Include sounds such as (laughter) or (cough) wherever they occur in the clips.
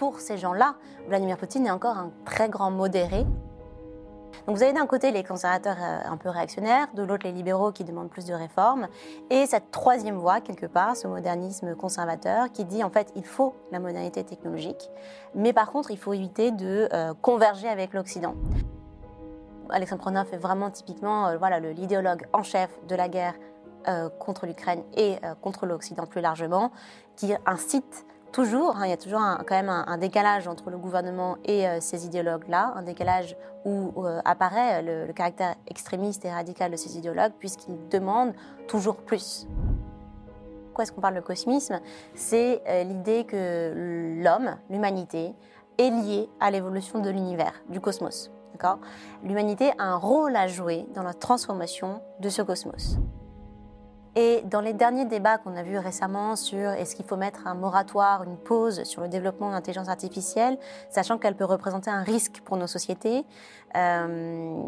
pour ces gens-là, Vladimir Poutine est encore un très grand modéré. Donc vous avez d'un côté les conservateurs euh, un peu réactionnaires, de l'autre les libéraux qui demandent plus de réformes, et cette troisième voie, quelque part, ce modernisme conservateur qui dit en fait il faut la modernité technologique, mais par contre il faut éviter de euh, converger avec l'Occident. Alexandre Pronov est vraiment typiquement euh, voilà, l'idéologue en chef de la guerre contre l'Ukraine et contre l'Occident plus largement, qui incite toujours, hein, il y a toujours quand même un, décalage entre le gouvernement et euh, ces idéologues-là, un décalage où euh, apparaît le, caractère extrémiste et radical de ces idéologues, puisqu'ils demandent toujours plus. Pourquoi est-ce qu'on parle de cosmisme? C'est euh, l'idée que l'homme, l'humanité, est lié à l'évolution de l'univers, du cosmos. L'humanité a un rôle à jouer dans la transformation de ce cosmos. Et dans les derniers débats qu'on a vus récemment sur est-ce qu'il faut mettre un moratoire, une pause sur le développement de l'intelligence artificielle, sachant qu'elle peut représenter un risque pour nos sociétés, euh,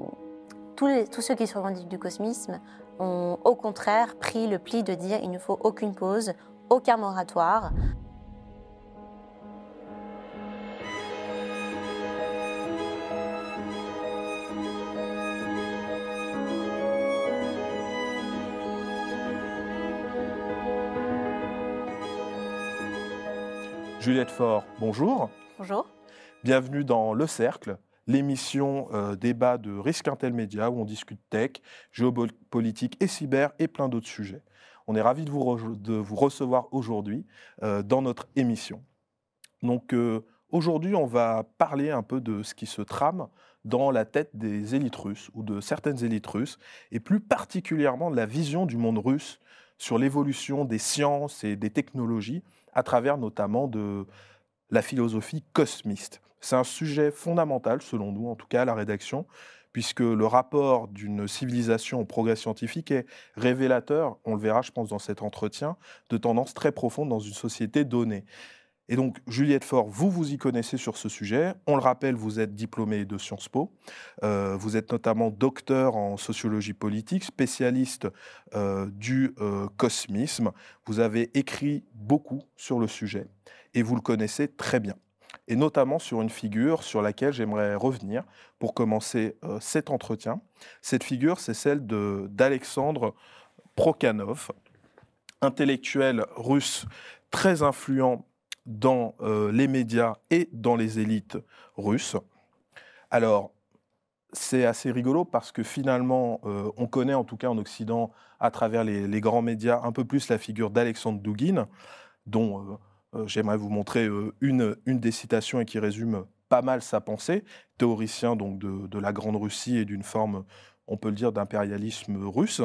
tous, ceux qui se revendiquent du cosmisme ont au contraire pris le pli de dire il ne faut aucune pause, aucun moratoire. Juliette Faure, bonjour. Bonjour. Bienvenue dans Le Cercle, l'émission euh, débat de Risque Intel Média où on discute tech, géopolitique et cyber et plein d'autres sujets. On est ravis de vous, de vous recevoir aujourd'hui euh, dans notre émission. Donc euh, aujourd'hui, on va parler un peu de ce qui se trame dans la tête des élites russes ou de certaines élites russes et plus particulièrement de la vision du monde russe sur l'évolution des sciences et des technologies à travers notamment de la philosophie cosmiste. C'est un sujet fondamental, selon nous, en tout cas à la rédaction, puisque le rapport d'une civilisation au progrès scientifique est révélateur, on le verra, je pense, dans cet entretien, de tendances très profondes dans une société donnée. Et donc, Juliette Faure, vous, vous y connaissez sur ce sujet. On le rappelle, vous êtes diplômée de Sciences Po. Euh, vous êtes notamment docteur en sociologie politique, spécialiste euh, du euh, cosmisme. Vous avez écrit beaucoup sur le sujet et vous le connaissez très bien. Et notamment sur une figure sur laquelle j'aimerais revenir pour commencer cet entretien. Cette figure, c'est celle d'Alexandre Prokhanov, intellectuel russe très influent dans euh, les médias et dans les élites russes. Alors, c'est assez rigolo parce que finalement, euh, on connaît en tout cas en Occident, à travers les, grands médias, un peu plus la figure d'Alexandre Douguin, dont euh, j'aimerais vous montrer une, une des citations et qui résume pas mal sa pensée, théoricien donc de, de la Grande Russie et d'une forme, on peut le dire, d'impérialisme russe.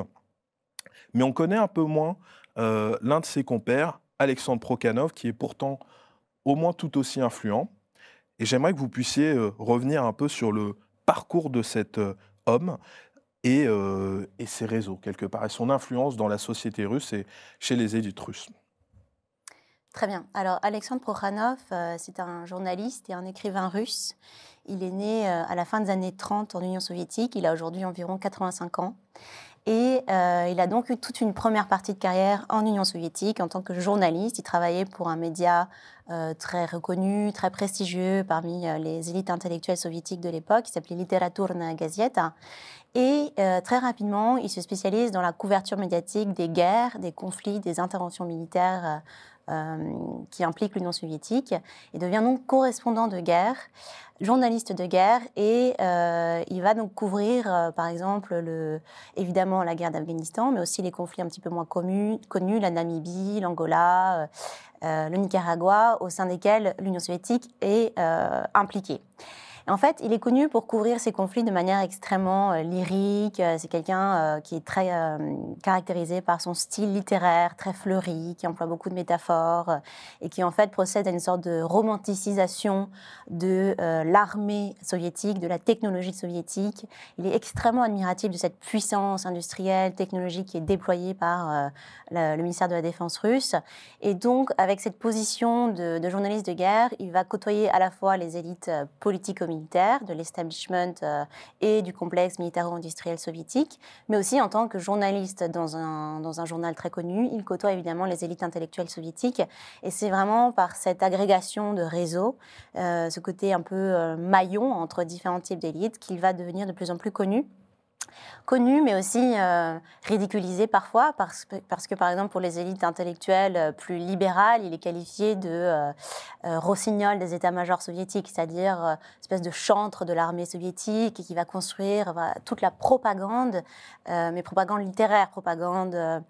Mais on connaît un peu moins l'un de ses compères, Alexandre Prokhanov, qui est pourtant au moins tout aussi influent. Et j'aimerais que vous puissiez euh, revenir un peu sur le parcours de cet euh, homme euh, et, ses réseaux, quelque part, et son influence dans la société russe et chez les élites russes. Très bien. Alors, Alexandre Prokhanov, c'est un journaliste et un écrivain russe. Il est né à la fin des années 30 en Union soviétique. Il a aujourd'hui environ 85 ans. Et euh, il a donc eu toute une première partie de carrière en Union soviétique en tant que journaliste. Il travaillait pour un média euh, très reconnu, très prestigieux parmi euh, les élites intellectuelles soviétiques de l'époque, qui s'appelait Literaturna Gazeta. Et très rapidement, il se spécialise dans la couverture médiatique des guerres, des conflits, des interventions militaires qui impliquent l'Union soviétique. Il devient donc correspondant de guerre journaliste de guerre et euh, il va donc couvrir, euh, par exemple, le, évidemment la guerre d'Afghanistan, mais aussi les conflits un petit peu moins connus, la Namibie, l'Angola, euh, le Nicaragua, au sein desquels l'Union soviétique est impliquée. En fait, il est connu pour couvrir ces conflits de manière extrêmement euh, lyrique. Euh, c'est quelqu'un euh, qui est très caractérisé par son style littéraire très fleuri, qui emploie beaucoup de métaphores et qui en fait procède à une sorte de romanticisation de l'armée soviétique, de la technologie soviétique. Il est extrêmement admiratif de cette puissance industrielle, technologique qui est déployée par le, ministère de la Défense russe. Et donc, avec cette position de, journaliste de guerre, il va côtoyer à la fois les élites politiques de l'establishment et du complexe militaro-industriel soviétique, mais aussi en tant que journaliste dans un, dans un journal très connu. Il côtoie évidemment les élites intellectuelles soviétiques. Et c'est vraiment par cette agrégation de réseaux, ce côté un peu maillon entre différents types d'élites, qu'il va devenir de plus en plus connu connu, mais aussi euh, ridiculisé parfois, parce, parce, que par exemple pour les élites intellectuelles euh, plus libérales, il est qualifié de euh, rossignol des états-majors soviétiques, c'est-à-dire espèce de chantre de l'armée soviétique qui va construire toute la propagande, mais propagande littéraire, propagande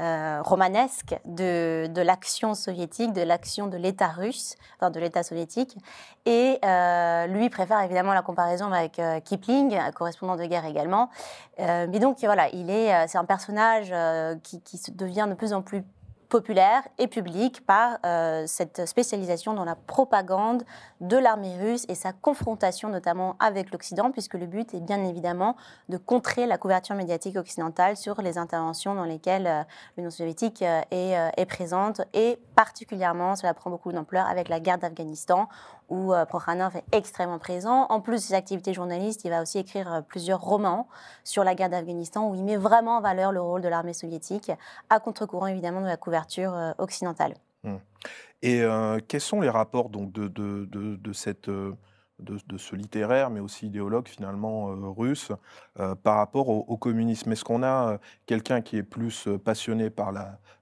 euh, romanesque de, de l'action soviétique, de l'action de l'État russe, enfin de l'État soviétique. Et euh, lui préfère évidemment la comparaison avec euh, Kipling, correspondant de guerre également. mais donc voilà, il est, c'est un personnage qui, qui devient de plus en plus populaire et public par euh, cette spécialisation dans la propagande de l'armée russe et sa confrontation notamment avec l'Occident, puisque le but est bien évidemment de contrer la couverture médiatique occidentale sur les interventions dans lesquelles euh, l'Union soviétique euh, est, présente, et particulièrement, cela prend beaucoup d'ampleur avec la guerre d'Afghanistan, où Prokhanov est extrêmement présent. En plus de ses activités journalistes, il va aussi écrire plusieurs romans sur la guerre d'Afghanistan, où il met vraiment en valeur le rôle de l'armée soviétique, à contre-courant évidemment de la couverture euh, occidentale. Mmh. Et euh, quels sont les rapports donc, de, de, de, cette, euh, de, ce littéraire, mais aussi idéologue finalement russe, par rapport au, communisme? Est-ce qu'on a quelqu'un qui est plus passionné par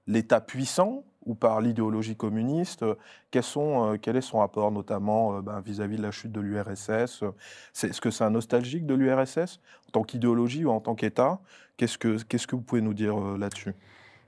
l'État puissant ou par l'idéologie communiste sont, Quel est son rapport notamment ben, vis-à-vis de la chute de l'URSS Est-ce que c'est un nostalgique de l'URSS en tant qu'idéologie ou en tant qu'État Qu'est-ce que, qu'est-ce que vous pouvez nous dire là-dessus?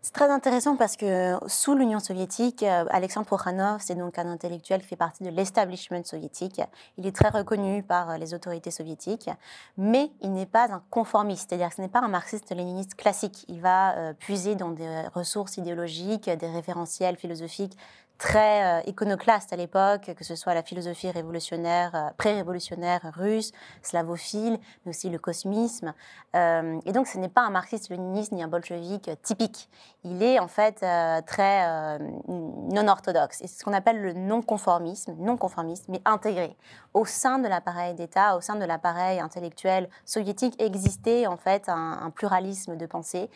C'est très intéressant parce que sous l'Union soviétique, euh, Alexandre Prokhanov, c'est donc un intellectuel qui fait partie de l'establishment soviétique. Il est très reconnu par euh, les autorités soviétiques, mais il n'est pas un conformiste, c'est-à-dire que ce n'est pas un marxiste-léniniste classique. Il va euh, puiser dans des ressources idéologiques, des référentiels philosophiques très euh, iconoclaste à l'époque, que ce soit la philosophie révolutionnaire, euh, pré-révolutionnaire russe, slavophile, mais aussi le cosmisme. Euh, et donc, ce n'est pas un marxiste-léniniste ni un bolchevique typique. Il est en fait très non-orthodoxe. Et c'est ce qu'on appelle le non-conformisme, non-conformisme, mais intégré. Au sein de l'appareil d'État, au sein de l'appareil intellectuel soviétique, existait en fait un, un pluralisme de pensée,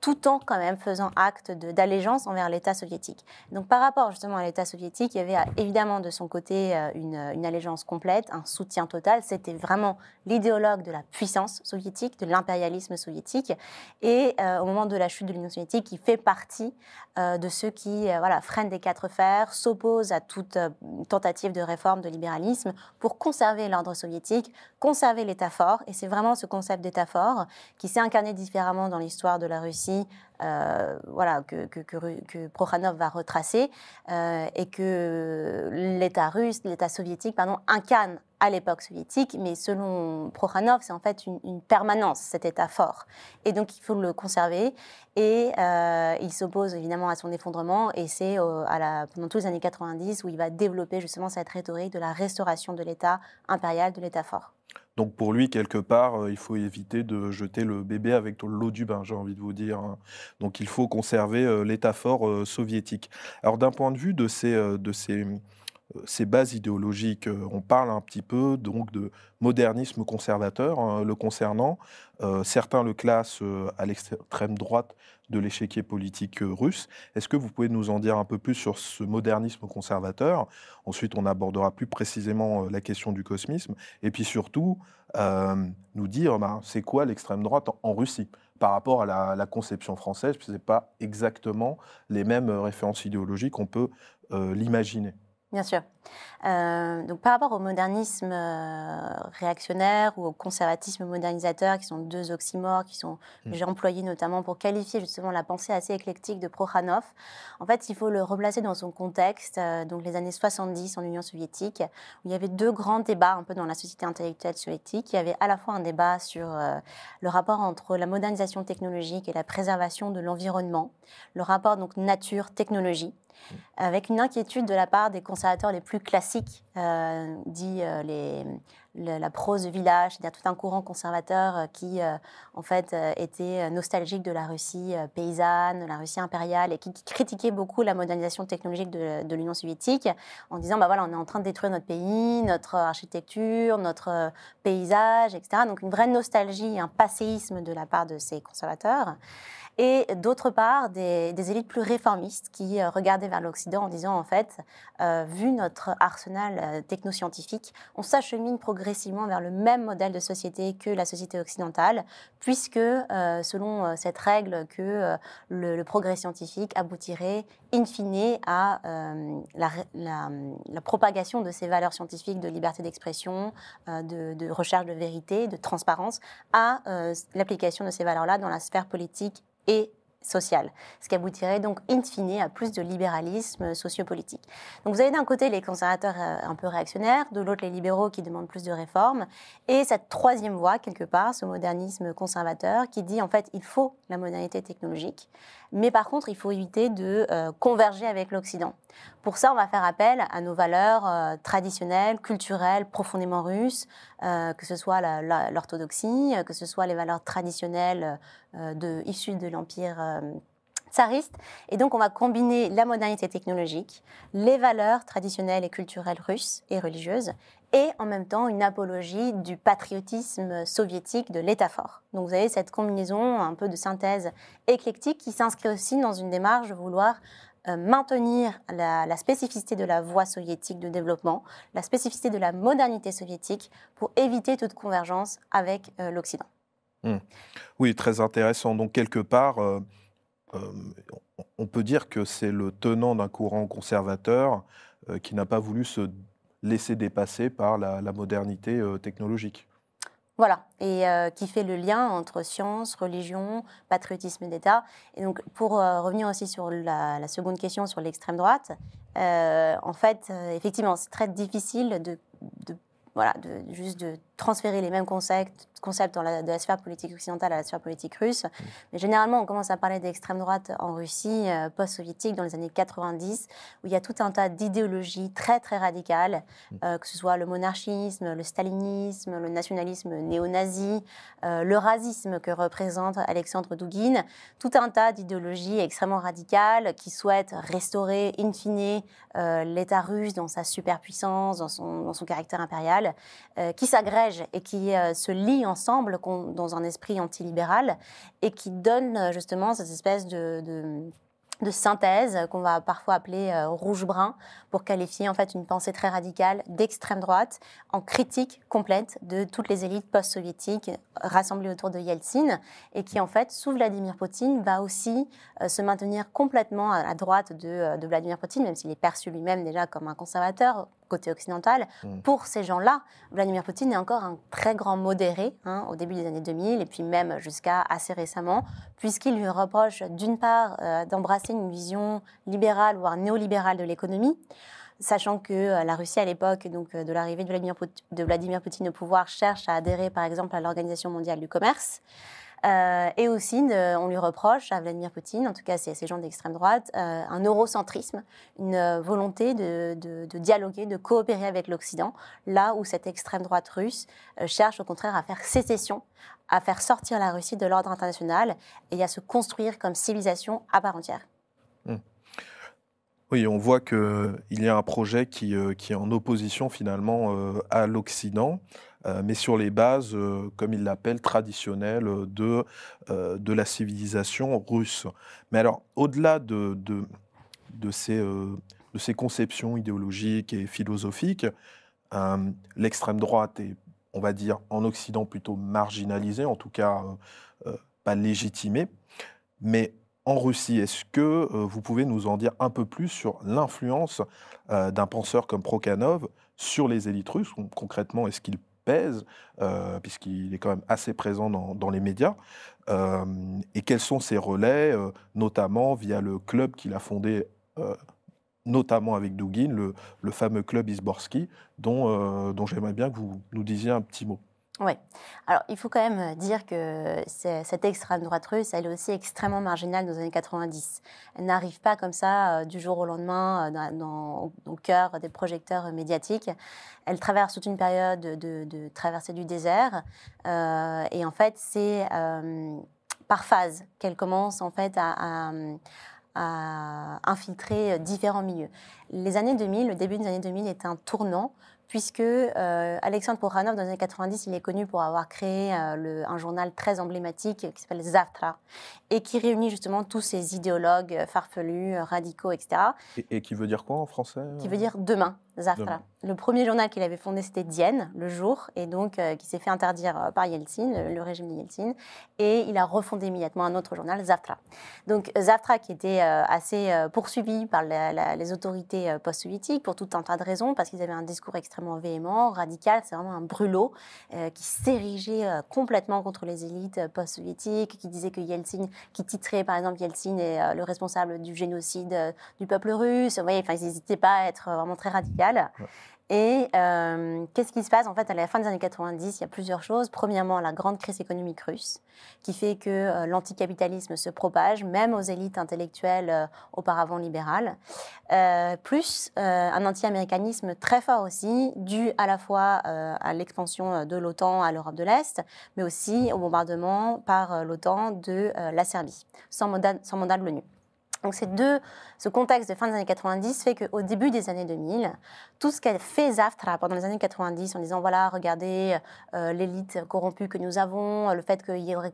tout en quand même faisant acte d'allégeance envers l'État soviétique. Donc, par rapport justement à l'État soviétique, il y avait euh, évidemment de son côté euh, une, une allégeance complète, un soutien total. C'était vraiment l'idéologue de la puissance soviétique, de l'impérialisme soviétique. Et euh, au moment de la chute de l'Union soviétique, il fait partie de ceux qui voilà, freinent des quatre fers, s'opposent à toute tentative de réforme, de libéralisme, pour conserver l'ordre soviétique, conserver l'État fort. Et c'est vraiment ce concept d'État fort qui s'est incarné différemment dans l'histoire de la Russie euh, voilà, que, Prokhanov va retracer euh, et que l'État russe, l'État soviétique, pardon, incarne à l'époque soviétique, mais selon Prokhanov, c'est en fait une, permanence, cet État fort. Et donc il faut le conserver. Et euh, il s'oppose évidemment à son effondrement, et c'est pendant tous les années 90 où il va développer justement cette rhétorique de la restauration de l'État impérial, de l'État fort. Donc pour lui, quelque part, euh, il faut éviter de jeter le bébé avec l'eau du bain, j'ai envie de vous dire. Hein. Donc il faut conserver euh, l'état fort euh, soviétique. Alors d'un point de vue de ces, de ces, ces bases idéologiques, on parle un petit peu donc de modernisme conservateur hein, le concernant. certains le classent à l'extrême droite de l'échiquier politique russe. Est-ce que vous pouvez nous en dire un peu plus sur ce modernisme conservateur? Ensuite, on abordera plus précisément la question du cosmisme. Et puis surtout, nous dire ben, c'est quoi l'extrême droite en, Russie? Par rapport à la, conception française, ce n'est pas exactement les mêmes références idéologiques qu'on peut l'imaginer. Bien sûr. Euh, donc par rapport au modernisme euh, réactionnaire ou au conservatisme modernisateur, qui sont deux oxymores qui sont mm. j'ai employés notamment pour qualifier justement la pensée assez éclectique de Prokhanov, en fait, il faut le replacer dans son contexte, euh, donc les années 70 en Union soviétique, où il y avait deux grands débats un peu dans la société intellectuelle soviétique. Il y avait à la fois un débat sur le rapport entre la modernisation technologique et la préservation de l'environnement, le rapport donc nature-technologie avec une inquiétude de la part des conservateurs les plus classiques, euh, dit euh, la prose de village, c'est-à-dire tout un courant conservateur euh, qui, en fait, était nostalgique de la Russie paysanne, de la Russie impériale, et qui, critiquait beaucoup la modernisation technologique de, de l'Union soviétique, en disant, bah voilà, on est en train de détruire notre pays, notre architecture, notre paysage, etc. Donc une vraie nostalgie, un passéisme de la part de ces conservateurs et d'autre part des, élites plus réformistes qui euh, regardaient vers l'Occident en disant en fait, euh, vu notre arsenal euh, technoscientifique, on s'achemine progressivement vers le même modèle de société que la société occidentale, puisque selon cette règle que le, progrès scientifique aboutirait in fine à la, propagation de ces valeurs scientifiques de liberté d'expression, de, de, recherche de vérité, de transparence, à l'application de ces valeurs-là dans la sphère politique et sociale, ce qui aboutirait donc in fine à plus de libéralisme sociopolitique. Donc vous avez d'un côté les conservateurs euh, un peu réactionnaires, de l'autre les libéraux qui demandent plus de réformes, et cette troisième voie quelque part, ce modernisme conservateur qui dit en fait il faut la modernité technologique, mais par contre il faut éviter de euh, converger avec l'Occident. Pour ça, on va faire appel à nos valeurs euh, traditionnelles, culturelles, profondément russes, que ce soit l'orthodoxie, que ce soit les valeurs traditionnelles de, issues de l'Empire tsariste. Et donc, on va combiner la modernité technologique, les valeurs traditionnelles et culturelles russes et religieuses, et en même temps une apologie du patriotisme soviétique de l'État fort. Donc, vous avez cette combinaison un peu de synthèse éclectique qui s'inscrit aussi dans une démarche de vouloir euh, maintenir la, spécificité de la voie soviétique de développement, la spécificité de la modernité soviétique pour éviter toute convergence avec euh, l'Occident. Hmm. Oui, très intéressant. Donc, quelque part, euh, euh, on peut dire que c'est le tenant d'un courant conservateur euh, qui n'a pas voulu se laisser dépasser par la, modernité euh, technologique. Voilà, et qui fait le lien entre science, religion, patriotisme d'État. Et donc, pour revenir aussi sur la, seconde question sur l'extrême droite, en fait, effectivement, c'est très difficile de, de voilà, de, juste de transférer les mêmes concepts, concepts dans la, de la sphère politique occidentale à la sphère politique russe. Mm. Mais généralement, on commence à parler d'extrême droite en Russie euh, post-soviétique dans les années 90, où il y a tout un tas d'idéologies très très radicales, mm. euh, que ce soit le monarchisme, le stalinisme, le nationalisme néo-nazi, euh, le racisme que représente Alexandre Douguin, tout un tas d'idéologies extrêmement radicales qui souhaitent restaurer in fine l'État russe dans sa superpuissance, dans son, dans son caractère impérial, qui s'agrègent et qui euh, se lient ensemble dans un esprit antilibéral et qui donnent euh, justement cette espèce de, synthèse qu'on va parfois appeler euh, rouge-brun pour qualifier en fait une pensée très radicale d'extrême droite en critique complète de toutes les élites post-soviétiques rassemblées autour de Yeltsin et qui en fait sous Vladimir Poutine va aussi se maintenir complètement à droite de Vladimir Poutine même s'il est perçu lui-même déjà comme un conservateur côté occidental. Mm. Pour ces gens-là, Vladimir Poutine est encore un très grand modéré hein, au début des années 2000 et puis même jusqu'à assez récemment, puisqu'il lui reproche d'une part euh, d'embrasser une vision libérale, voire néolibérale de l'économie sachant que euh, la Russie à l'époque donc euh, de l'arrivée de Vladimir, de Vladimir Poutine au pouvoir cherche à adhérer par exemple à l'Organisation mondiale du commerce. Euh, et aussi, on lui reproche à Vladimir Poutine, en tout cas c'est ces gens d'extrême droite, euh, un eurocentrisme, une volonté de, dialoguer, de coopérer avec l'Occident, là où cette extrême droite russe euh, cherche au contraire à faire sécession, à faire sortir la Russie de l'ordre international et à se construire comme civilisation à part entière. Hmm. Oui, on voit qu'il y a un projet qui, est en opposition finalement à l'Occident. Euh, mais sur les bases, euh, comme il l'appelle, traditionnelles de, euh, de la civilisation russe. Mais alors, au-delà de, de, de, ces, de ces conceptions idéologiques et philosophiques, l'extrême droite est, on va dire, en Occident plutôt marginalisée, en tout cas pas légitimée. Mais en Russie, est-ce que vous pouvez nous en dire un peu plus sur l'influence d'un penseur comme Prokhanov sur les élites russes? Concrètement, est-ce qu'il pèse, euh, puisqu'il est quand même assez présent dans, les médias, euh, et quels sont ses relais, euh, notamment via le club qu'il a fondé notamment avec Dugin, le, fameux club Isborski, dont, dont j'aimerais bien que vous nous disiez un petit mot. Oui. Alors, il faut quand même euh, dire que cette extrême droite russe, elle est aussi extrêmement marginale dans les années 90. Elle n'arrive pas comme ça euh, du jour au lendemain au cœur des projecteurs médiatiques. Elle traverse toute une période de, traversée du désert. et en fait, c'est par phase qu'elle commence en fait à, à infiltrer différents milieux. Les années 2000, le début des années 2000 est un tournant puisque euh, Alexandre Prokhanov, dans les années 90, il est connu pour avoir créé euh, un journal très emblématique qui s'appelle Zavtra, et qui réunit justement tous ces idéologues farfelus, radicaux, etc. Et, qui veut dire quoi en français Qui veut dire demain. Zavtra. Le premier journal qu'il avait fondé, c'était Dienne, le jour, et donc euh, qui s'est fait interdire euh, par Yeltsin, le, régime de Yeltsin, et il a refondé immédiatement un autre journal, Zavtra. Donc Zavtra, qui était euh, assez poursuivi par les autorités post-soviétiques pour tout un tas de raisons, parce qu'ils avaient un discours extrêmement véhément, radical, c'est vraiment un brûlot qui s'érigeait complètement contre les élites post-soviétiques, qui disait que Yeltsin, qui titrait par exemple Yeltsin est le responsable du génocide du peuple russe. Vous voyez, enfin, ils n'hésitaient pas à être vraiment très radicaux. Et euh, qu'est-ce qui se passe? En fait, à la fin des années 90, il y a plusieurs choses. Premièrement, la grande crise économique russe, qui fait que euh, l'anticapitalisme se propage, même aux élites intellectuelles euh, auparavant libérales. plus un anti-américanisme très fort aussi, dû à la fois à l'expansion de l'OTAN à l'Europe de l'Est, mais aussi au bombardement par l'OTAN de la Serbie, sans mandat, sans mandat de l'ONU. Donc ces deux, ce contexte de fin des années 90 fait qu'au début des années 2000, tout ce qu'a fait Zaftra pendant les années 90 en disant voilà, regardez euh, l'élite corrompue que nous avons, le fait qu'il y aurait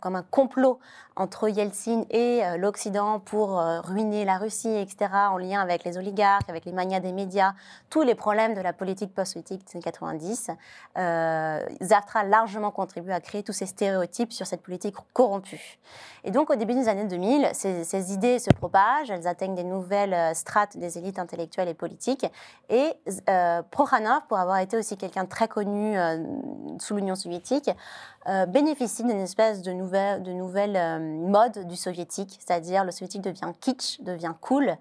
comme, un complot entre Yeltsin et euh, l'Occident pour euh, ruiner la Russie, etc., en lien avec les oligarques, avec les manias des médias, tous les problèmes de la politique post-soviétique des années 90, Zaftra a largement contribué à créer tous ces stéréotypes sur cette politique corrompue. Et donc au début des années 2000, ces, ces idées se propagent, elles atteignent des nouvelles strates des élites intellectuelles et politiques. Et euh, Prokhanov, pour avoir été aussi quelqu'un de très connu euh, sous l'Union soviétique, euh, bénéficie d'une espèce de nouvelle, de euh, mode du soviétique, c'est-à-dire le soviétique devient kitsch, devient cool.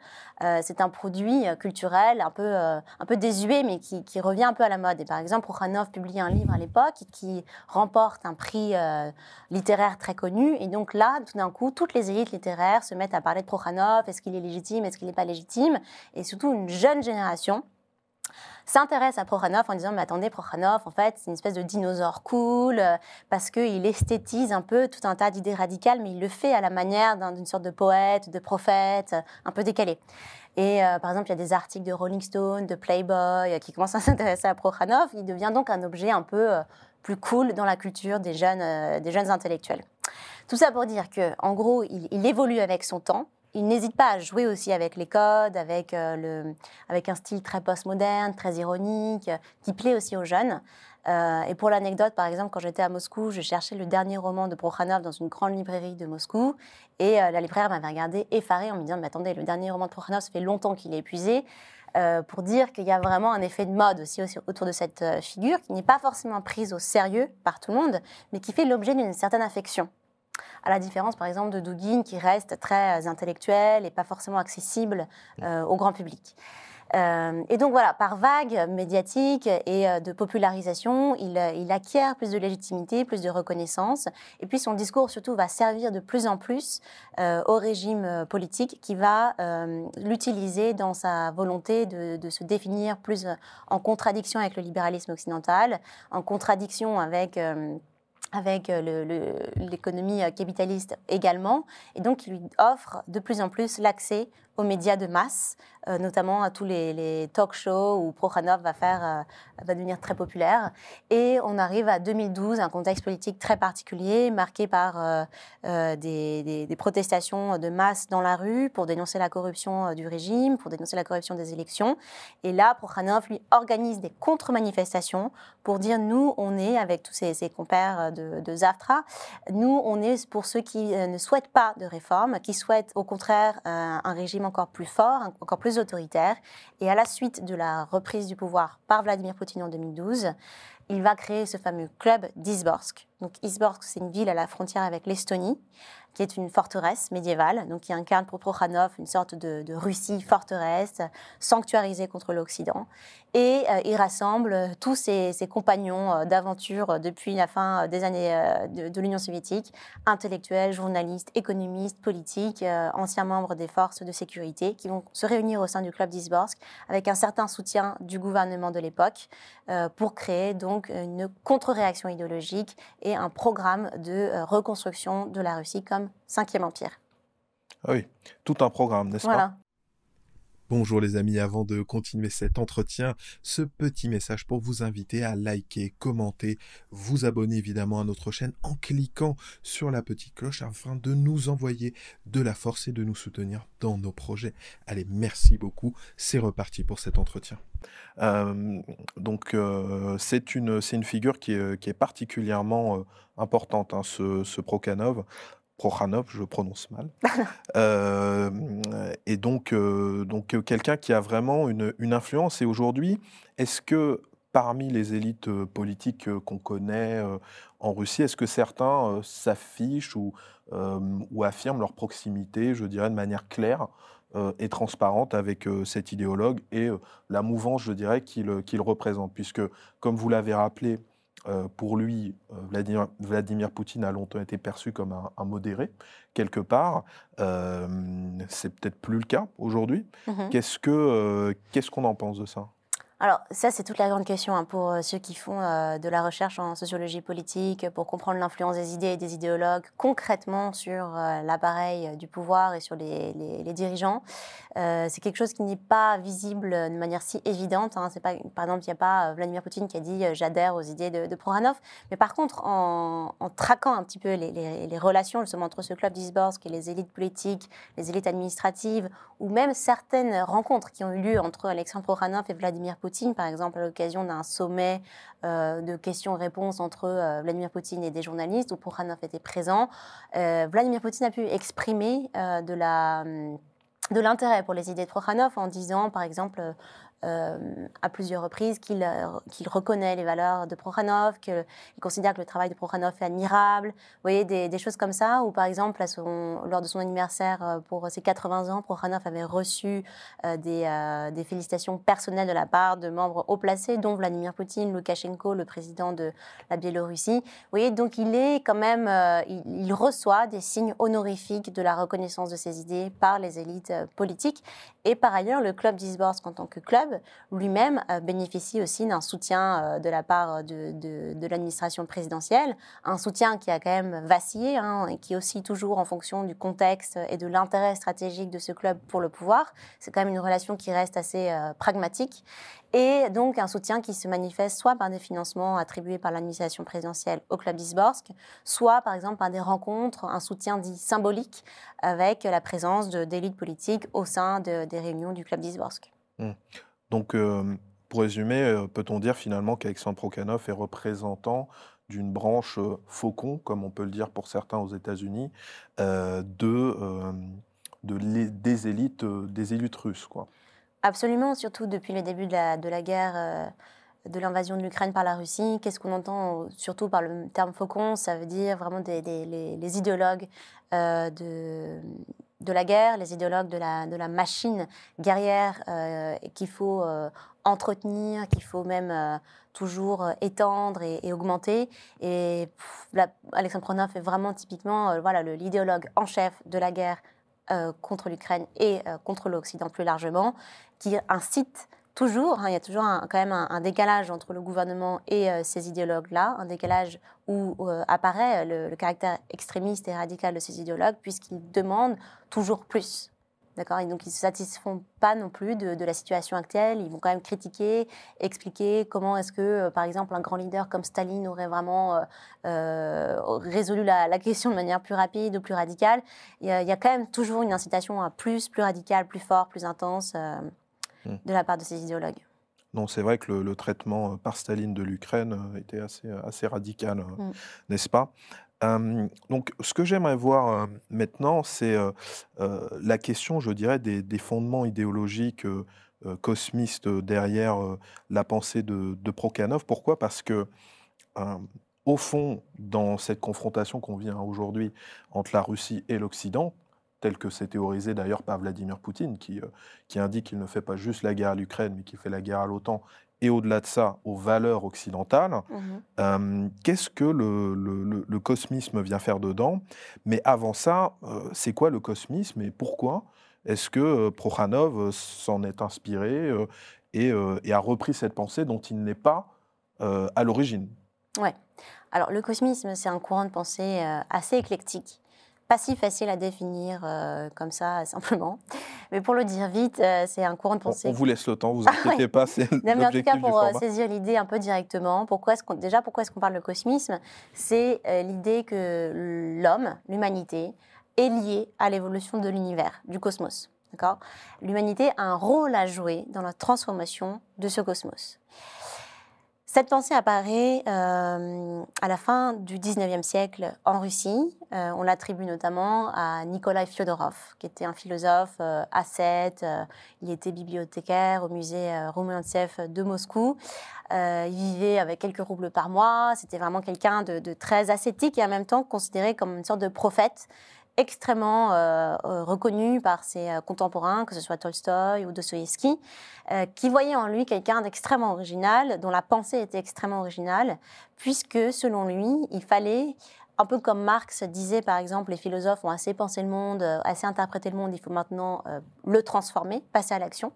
c'est un produit culturel un peu, un peu désuet, mais qui, qui, revient un peu à la mode. Et par exemple, Prokhanov publie un livre à l'époque qui remporte un prix littéraire très connu. Et donc là, tout d'un coup, toutes les élites littéraires se mettent à parler de Prokhanov. Est-ce qu'il est légitime? Est-ce qu'il n'est pas légitime? Et surtout une jeune génération s'intéresse à Prokhanov en disant mais attendez Prokhanov en fait c'est une espèce de dinosaure cool euh, parce qu'il esthétise un peu tout un tas d'idées radicales mais il le fait à la manière d'une sorte de poète, de prophète, un peu décalé. Et euh, par exemple, il y a des articles de Rolling Stone, de Playboy euh, qui commencent à (laughs) s'intéresser à Prokhanov. Il devient donc un objet un peu plus cool dans la culture des jeunes, des jeunes intellectuels. Tout ça pour dire que, en gros, il évolue avec son temps il n'hésite pas à jouer aussi avec les codes, avec, euh, le, avec un style très postmoderne, très ironique, qui plaît aussi aux jeunes. Euh, et pour l'anecdote, par exemple, quand j'étais à Moscou, je cherchais le dernier roman de Prokhanov dans une grande librairie de Moscou. Et euh, la libraire m'avait regardé effarée en me disant Mais attendez, le dernier roman de Prokhanov, ça fait longtemps qu'il est épuisé. pour dire qu'il y a vraiment un effet de mode aussi autour de cette figure, qui n'est pas forcément prise au sérieux par tout le monde, mais qui fait l'objet d'une certaine affection à la différence par exemple de Dugin qui reste très euh, intellectuel et pas forcément accessible euh, au grand public. Euh, et donc voilà, par vague médiatique et de popularisation, il, acquiert plus de légitimité, plus de reconnaissance. Et puis son discours surtout va servir de plus en plus au régime politique qui va l'utiliser dans sa volonté de, de, se définir plus en contradiction avec le libéralisme occidental, en contradiction avec avec euh, l'économie euh, capitaliste également, et donc il lui offre de plus en plus l'accès aux médias de masse, euh, notamment à tous les, talk shows où Prokhanov va, faire, euh, va devenir très populaire. Et on arrive à 2012, un contexte politique très particulier, marqué par euh, des, protestations de masse dans la rue pour dénoncer la corruption du régime, pour dénoncer la corruption des élections. Et là, Prokhanov, lui, organise des contre-manifestations pour dire, nous, on est, avec tous ses, ses compères de, de Zaftra, nous, on est pour ceux qui ne souhaitent pas de réforme, qui souhaitent au contraire un régime encore plus fort, encore plus autoritaire. Et à la suite de la reprise du pouvoir par Vladimir Poutine en 2012, il va créer ce fameux club d'Isborsk. Donc Isborsk, c'est une ville à la frontière avec l'Estonie, qui est une forteresse médiévale, donc qui incarne pour Prokhanov une sorte de, Russie forteresse, sanctuarisée contre l'Occident. Et euh, il rassemble tous ses, compagnons euh, d'aventure depuis la fin des années de, l'Union soviétique, intellectuels, journalistes, économistes, politiques, anciens membres des forces de sécurité, qui vont se réunir au sein du club d'Isborsk avec un certain soutien du gouvernement de l'époque pour créer donc une contre-réaction idéologique et un programme de reconstruction de la Russie comme cinquième empire. Ah oui, tout un programme, n'est-ce pas? Bonjour les amis, avant de continuer cet entretien, ce petit message pour vous inviter à liker, commenter, vous abonner évidemment à notre chaîne en cliquant sur la petite cloche afin de nous envoyer de la force et de nous soutenir dans nos projets. Allez, merci beaucoup, c'est reparti pour cet entretien. Euh, donc euh, c'est une, une figure qui est, qui est particulièrement euh, importante, hein, ce, ce Prokhanov. Prokhanov, je le prononce mal. (laughs) Euh, et donc, euh, donc euh, quelqu'un qui a vraiment une, influence. Et aujourd'hui, est-ce que parmi les élites politiques qu'on connaît en Russie, est-ce que certains s'affichent ou, ou affirment leur proximité, je dirais, de manière claire et transparente avec cet idéologue et la mouvance, je dirais, qu'il représente? Puisque, comme vous l'avez rappelé, euh, pour lui, euh, Vladimir, Poutine a longtemps été perçu comme un, modéré, quelque part. Euh, c'est peut-être plus le cas aujourd'hui. Mhm. Qu'est-ce qu'on en pense de ça? Alors ça, c'est toute la grande question hein, pour euh, ceux qui font euh, de la recherche en sociologie politique, pour comprendre l'influence des idées et des idéologues concrètement sur euh, l'appareil du pouvoir et sur les, dirigeants. c'est quelque chose qui n'est pas visible de manière si évidente. Hein. Pas, par exemple, il n'y a pas Vladimir Poutine qui a dit j'adhère aux idées de, de Prohanov. Mais par contre, en, traquant un petit peu les, relations justement entre ce club d'Isborsk et les élites politiques, les élites administratives, ou même certaines rencontres qui ont eu lieu entre Alexandre Prohanov et Vladimir Poutine, par exemple, à l'occasion d'un sommet euh, de questions-réponses entre euh, Vladimir Poutine et des journalistes, où Prokhanov était présent. Euh, Vladimir Poutine a pu exprimer de la de l'intérêt pour les idées de Prokhanov en disant, par exemple, euh, à plusieurs reprises qu'il euh, qu'il reconnaît les valeurs de Prokhanov, qu'il considère que le travail de Prokhanov est admirable. Vous voyez, des, choses comme ça, où par exemple, lors de son anniversaire euh, pour ses 80 ans, Prokhanov avait reçu des, félicitations personnelles de la part de membres haut placés, dont Vladimir Poutine, Loukachenko, le président de la Biélorussie. Vous voyez, donc il est quand même, il, reçoit des signes honorifiques de la reconnaissance de ses idées par les élites politiques. Et par ailleurs, le club d'Isborsk en tant que club, lui-même euh, bénéficie aussi d'un soutien euh, de la part de, l'administration présidentielle, un soutien qui a quand même vacillé hein, et qui aussi toujours en fonction du contexte et de l'intérêt stratégique de ce club pour le pouvoir. C'est quand même une relation qui reste assez euh, pragmatique et donc un soutien qui se manifeste soit par des financements attribués par l'administration présidentielle au club d'Isborsk, soit par exemple par des rencontres, un soutien dit symbolique avec la présence d'élites politiques au sein des réunions du club d'Isborsk. Mmh. Donc, euh, pour résumer, euh, peut-on dire finalement qu'Alexandre Prokhanov est représentant d'une branche euh, faucon, comme on peut le dire pour certains aux États-Unis, de, des, élites, des élites russes quoi? Absolument, surtout depuis le début de la, de la guerre, de l'invasion de l'Ukraine par la Russie. Qu'est-ce qu'on entend surtout par le terme faucon? Ça veut dire vraiment les, idéologues de de la guerre, les idéologues de la, de la machine guerrière euh, qu'il faut euh, entretenir, qu'il faut même euh, toujours étendre et, augmenter. Et Alexandre Pronov est vraiment typiquement voilà, l'idéologue en chef de la guerre contre l'Ukraine et contre l'Occident plus largement, qui incite toujours, hein, il y a toujours quand même un, décalage entre le gouvernement et euh, ces idéologues-là, un décalage où euh, apparaît le, caractère extrémiste et radical de ces idéologues, puisqu'ils demandent toujours plus. D'accord Et donc, ils ne se satisfont pas non plus de, la situation actuelle. Ils vont quand même critiquer, expliquer comment est-ce que, euh, par exemple, un grand leader comme Staline aurait vraiment résolu la, question de manière plus rapide ou plus radicale. Il y, a, il y, a, quand même toujours une incitation à plus, plus radical, plus fort, plus intense. Mm. de la part de ces idéologues. Non, c'est vrai que le, traitement euh, par Staline de l'Ukraine euh, était assez, euh, assez radical, mm. n'est-ce pas? Donc, ce que j'aimerais voir maintenant, c'est la question, je dirais, des, fondements idéologiques cosmistes derrière la pensée de, Prokhanov. Pourquoi? Parce que au fond, dans cette confrontation qu'on vit hein, aujourd'hui entre la Russie et l'Occident, tel que c'est théorisé d'ailleurs par Vladimir Poutine, qui, qui indique qu'il ne fait pas juste la guerre à l'Ukraine, mais qu'il fait la guerre à l'OTAN, et au-delà de ça, aux valeurs occidentales. Mhm. Euh, qu'est-ce que le, le, cosmisme vient faire dedans? Mais avant ça, euh, c'est quoi le cosmisme et pourquoi est-ce que Prokhanov s'en est inspiré et, et, a repris cette pensée dont il n'est pas à l'origine? Ouais. Alors le cosmisme, c'est un courant de pensée assez éclectique pas si facile à définir euh, comme ça (laughs) simplement. Mais pour le dire vite, euh, c'est un courant de pensée. On, vous laisse le temps, vous (laughs) inquiétez pas, c'est mais en tout cas, pour euh, saisir l'idée un peu directement, pourquoi est déjà pourquoi est-ce qu'on parle de cosmisme? C'est l'idée que l'homme, l'humanité, est lié à l'évolution de l'univers, du cosmos. D'accord? L'humanité a un rôle à jouer dans la transformation de ce cosmos. Cette pensée apparaît euh, à la fin du 19e siècle en Russie. Euh, on l'attribue notamment à Nikolai Fyodorov, qui était un philosophe euh, ascète. il était bibliothécaire au musée Roumantsev de Moscou. il vivait avec quelques roubles par mois. C'était vraiment quelqu'un de, de, très ascétique et en même temps considéré comme une sorte de prophète extrêmement euh, euh, reconnu par ses euh, contemporains, que ce soit Tolstoï ou Dostoïevski, qui voyaient en lui quelqu'un d'extrêmement original, dont la pensée était extrêmement originale, puisque selon lui, il fallait un peu comme Marx disait, par exemple, les philosophes ont assez pensé le monde, euh, assez interprété le monde, il faut maintenant euh, le transformer, passer à l'action.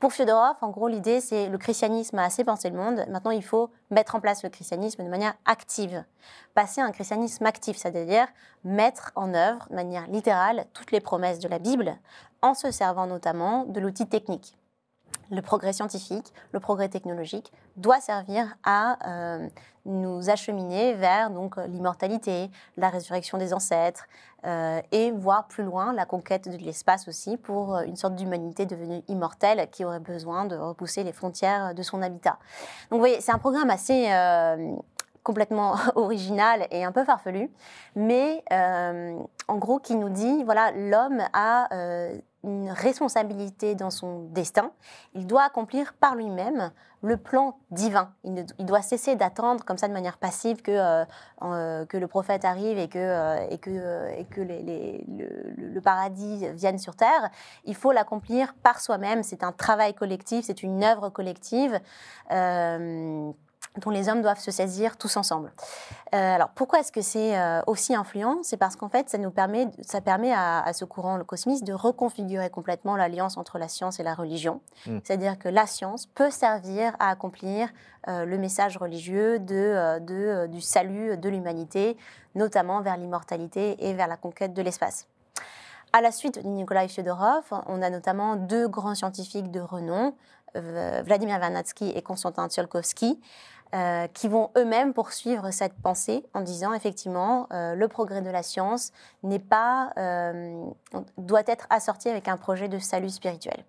Pour Fyodorov, en gros, l'idée, c'est le christianisme a assez pensé le monde, maintenant il faut mettre en place le christianisme de manière active. Passer à un christianisme actif, c'est-à-dire mettre en œuvre, de manière littérale, toutes les promesses de la Bible, en se servant notamment de l'outil technique le progrès scientifique, le progrès technologique doit servir à euh, nous acheminer vers donc l'immortalité, la résurrection des ancêtres euh, et voir plus loin la conquête de l'espace aussi pour une sorte d'humanité devenue immortelle qui aurait besoin de repousser les frontières de son habitat. Donc vous voyez, c'est un programme assez euh, complètement (laughs) original et un peu farfelu, mais en gros qui nous dit voilà l'homme a une responsabilité dans son destin. Il doit accomplir par lui-même le plan divin. Il, doit cesser d'attendre comme ça de manière passive que, euh, euh, que le prophète arrive et que, euh, et que, et que le, paradis vienne sur terre. Il faut l'accomplir par soi-même. C'est un travail collectif, c'est une œuvre collective dont les hommes doivent se saisir tous ensemble. Euh, alors pourquoi est-ce que c'est euh, aussi influent? C'est parce qu'en fait, ça nous permet, ça permet à, ce courant, le cosmisme, de reconfigurer complètement l'alliance entre la science et la religion. Mm. C'est-à-dire que la science peut servir à accomplir euh, le message religieux de, de du salut de l'humanité, notamment vers l'immortalité et vers la conquête de l'espace. À la suite de Nikolai Fyodorov, on a notamment deux grands scientifiques de renom, Vladimir Vernadsky et Konstantin Tsiolkovsky, euh, qui vont eux-mêmes poursuivre cette pensée en disant effectivement euh, le progrès de la science n'est pas euh, doit être assorti avec un projet de salut spirituel.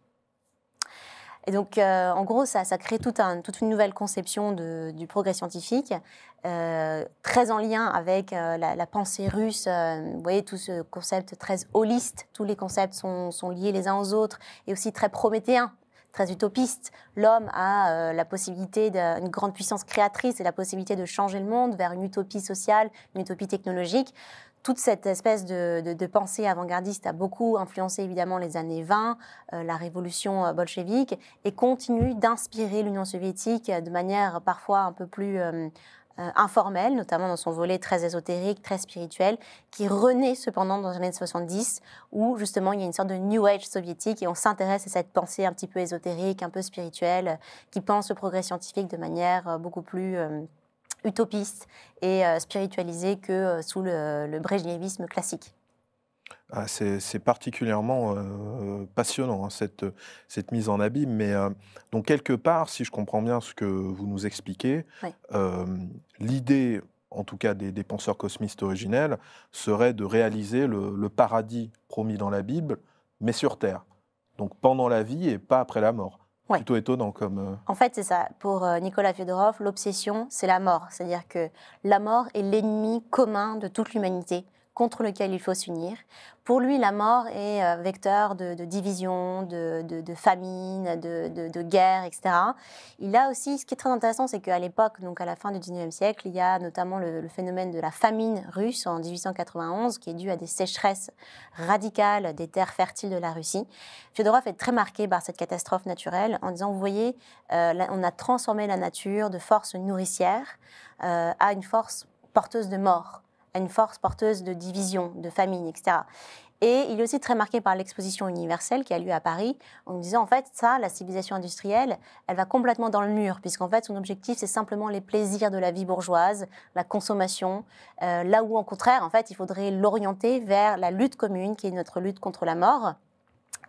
Et donc, en gros, ça, crée toute une nouvelle conception du progrès scientifique, très en lien avec la, pensée russe. vous voyez, tout ce concept très holiste, tous les concepts sont, sont liés les uns aux autres, et aussi très prométhéens très utopiste. L'homme a euh, la possibilité d'une grande puissance créatrice et la possibilité de changer le monde vers une utopie sociale, une utopie technologique. Toute cette espèce de, pensée avant-gardiste a beaucoup influencé évidemment les années 20, euh, la révolution euh, bolchevique, et continue d'inspirer l'Union soviétique de manière parfois un peu plus informel, notamment dans son volet très ésotérique, très spirituel, qui renaît cependant dans les années 70, où justement il y a une sorte de New Age soviétique et on s'intéresse à cette pensée un petit peu ésotérique, un peu spirituelle, qui pense le progrès scientifique de manière euh, beaucoup plus euh, utopiste et spiritualisée que sous le, le classique. Ah, c'est particulièrement euh, passionnant, hein, cette, cette, mise en abîme. Mais euh, donc, quelque part, si je comprends bien ce que vous nous expliquez, euh, l'idée, en tout cas des, penseurs cosmistes originels, serait de réaliser le, paradis promis dans la Bible, mais sur Terre. Donc, pendant la vie et pas après la mort. Plutôt étonnant comme. En fait, c'est ça. Pour Nicolas Fyodorov, l'obsession, c'est la mort. C'est-à-dire que la mort est l'ennemi commun de toute l'humanité contre lequel il faut s'unir. Pour lui, la mort est euh, vecteur de, division, de, famine, de, guerre, etc. Il a aussi, ce qui est très intéressant, c'est qu'à l'époque, donc à la fin du 19e siècle, il y a notamment le, phénomène de la famine russe en 1891, qui est dû à des sécheresses radicales des terres fertiles de la Russie. Fyodorov est très marqué par cette catastrophe naturelle en disant, vous voyez, euh, on a transformé la nature de force nourricière euh, à une force porteuse de mort à une force porteuse de division, de famine, etc. Et il est aussi très marqué par l'exposition universelle qui a lieu à Paris, en disant en fait, ça, la civilisation industrielle, elle va complètement dans le mur, puisqu'en fait, son objectif, c'est simplement les plaisirs de la vie bourgeoise, la consommation, euh, là où, au contraire, en fait, il faudrait l'orienter vers la lutte commune, qui est notre lutte contre la mort.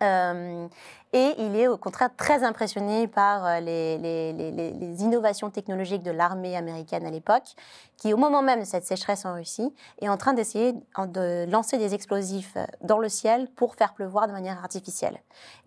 Euh, et il est au contraire très impressionné par euh, les, innovations technologiques de l'armée américaine à l'époque, qui au moment même de cette sécheresse en Russie est en train d'essayer de lancer des explosifs euh, dans le ciel pour faire pleuvoir de manière artificielle.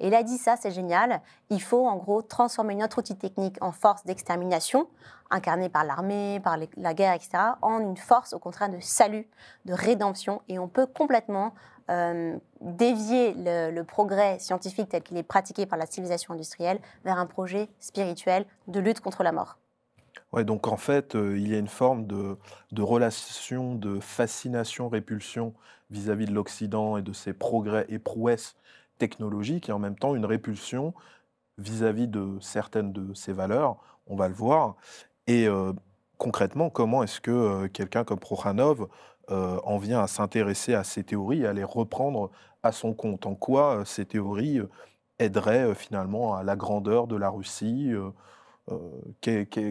Et il a dit ça, c'est génial, il faut en gros transformer notre outil technique en force d'extermination, incarnée par l'armée, par la guerre, etc., en une force au contraire de salut, de rédemption, et on peut complètement euh, dévier le, progrès scientifique tel qu'il est pratiqué par la civilisation industrielle vers un projet spirituel de lutte contre la mort. Ouais, donc en fait, euh, il y a une forme de, relation de fascination-répulsion vis-à-vis de l'Occident et de ses progrès et prouesses technologiques, et en même temps une répulsion vis-à-vis de certaines de ses valeurs, on va le voir. Et euh, concrètement, comment est-ce que quelqu'un comme Prokhanov euh, en vient à s'intéresser à ces théories et à les reprendre à son compte. En quoi euh, ces théories euh, aideraient finalement à la grandeur de la Russie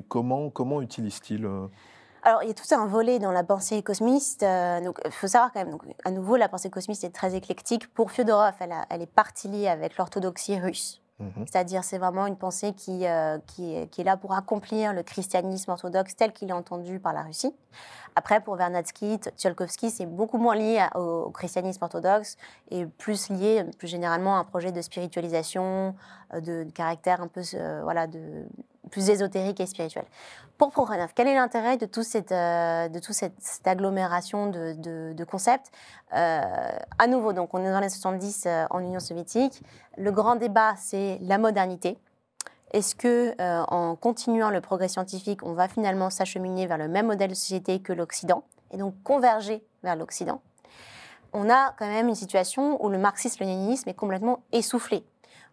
Comment, comment utilise-t-il alors, il y a tout un volet dans la pensée cosmiste. il faut savoir quand même, donc, à nouveau, la pensée cosmiste est très éclectique. Pour Fyodorov, elle, elle est partie liée avec l'orthodoxie russe. Mhm. C'est-à-dire, c'est vraiment une pensée qui, qui, est là pour accomplir le christianisme orthodoxe tel qu'il est entendu par la Russie. Après, pour Vernadsky, Tsiolkovsky, c'est beaucoup moins lié au, christianisme orthodoxe et plus lié, plus généralement, à un projet de spiritualisation, euh, de, caractère un peu, euh, voilà, de, plus ésotérique et spirituel. Pour Prokhanov, quel est l'intérêt de, tout cette, euh, toute cette, agglomération de, concepts À nouveau, donc, on est dans les 70 en Union soviétique. Le grand débat, c'est la modernité. Est-ce que, euh, en continuant le progrès scientifique, on va finalement s'acheminer vers le même modèle de société que l'Occident et donc converger vers l'Occident? On a quand même une situation où le marxisme-léninisme est complètement essoufflé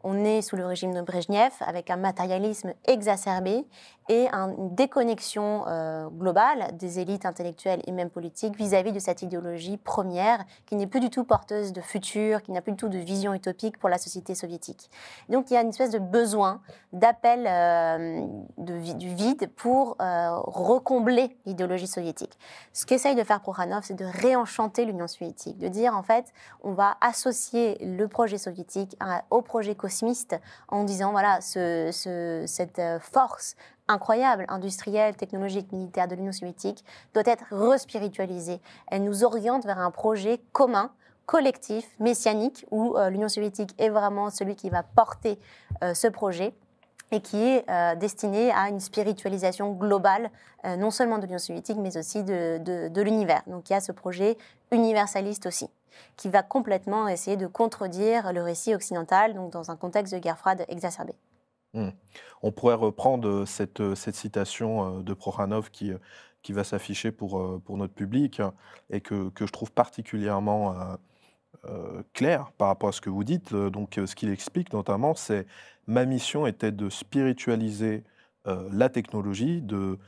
on est sous le régime de Brezhnev avec un matérialisme exacerbé et une déconnexion euh, globale des élites intellectuelles et même politiques vis-à-vis de cette idéologie première qui n'est plus du tout porteuse de futur, qui n'a plus du tout de vision utopique pour la société soviétique. Donc il y a une espèce de besoin d'appel euh, du vide pour euh, recombler l'idéologie soviétique. Ce qu'essaye de faire Prokhanov, c'est de réenchanter l'Union soviétique, de dire en fait on va associer le projet soviétique au projet en disant voilà, cette euh, force incroyable, industrielle, technologique, militaire de l'Union soviétique doit être respiritualisée. Elle nous oriente vers un projet commun collectif, messianique, où euh, l'Union soviétique est vraiment celui qui va porter euh, ce projet et qui est destiné à une spiritualisation globale, non seulement de l'Union soviétique, mais aussi de, de l'univers. Donc il y a ce projet universaliste aussi qui va complètement essayer de contredire le récit occidental, donc dans un contexte de guerre froide exacerbé. Hmm. On pourrait reprendre cette, cette, citation euh, de Prokhanov qui, qui va s'afficher pour, euh, pour notre public et que, que je trouve particulièrement euh, clair par rapport à ce que vous dites. Donc, ce qu'il explique notamment, c'est ma mission était de spiritualiser la technologie, de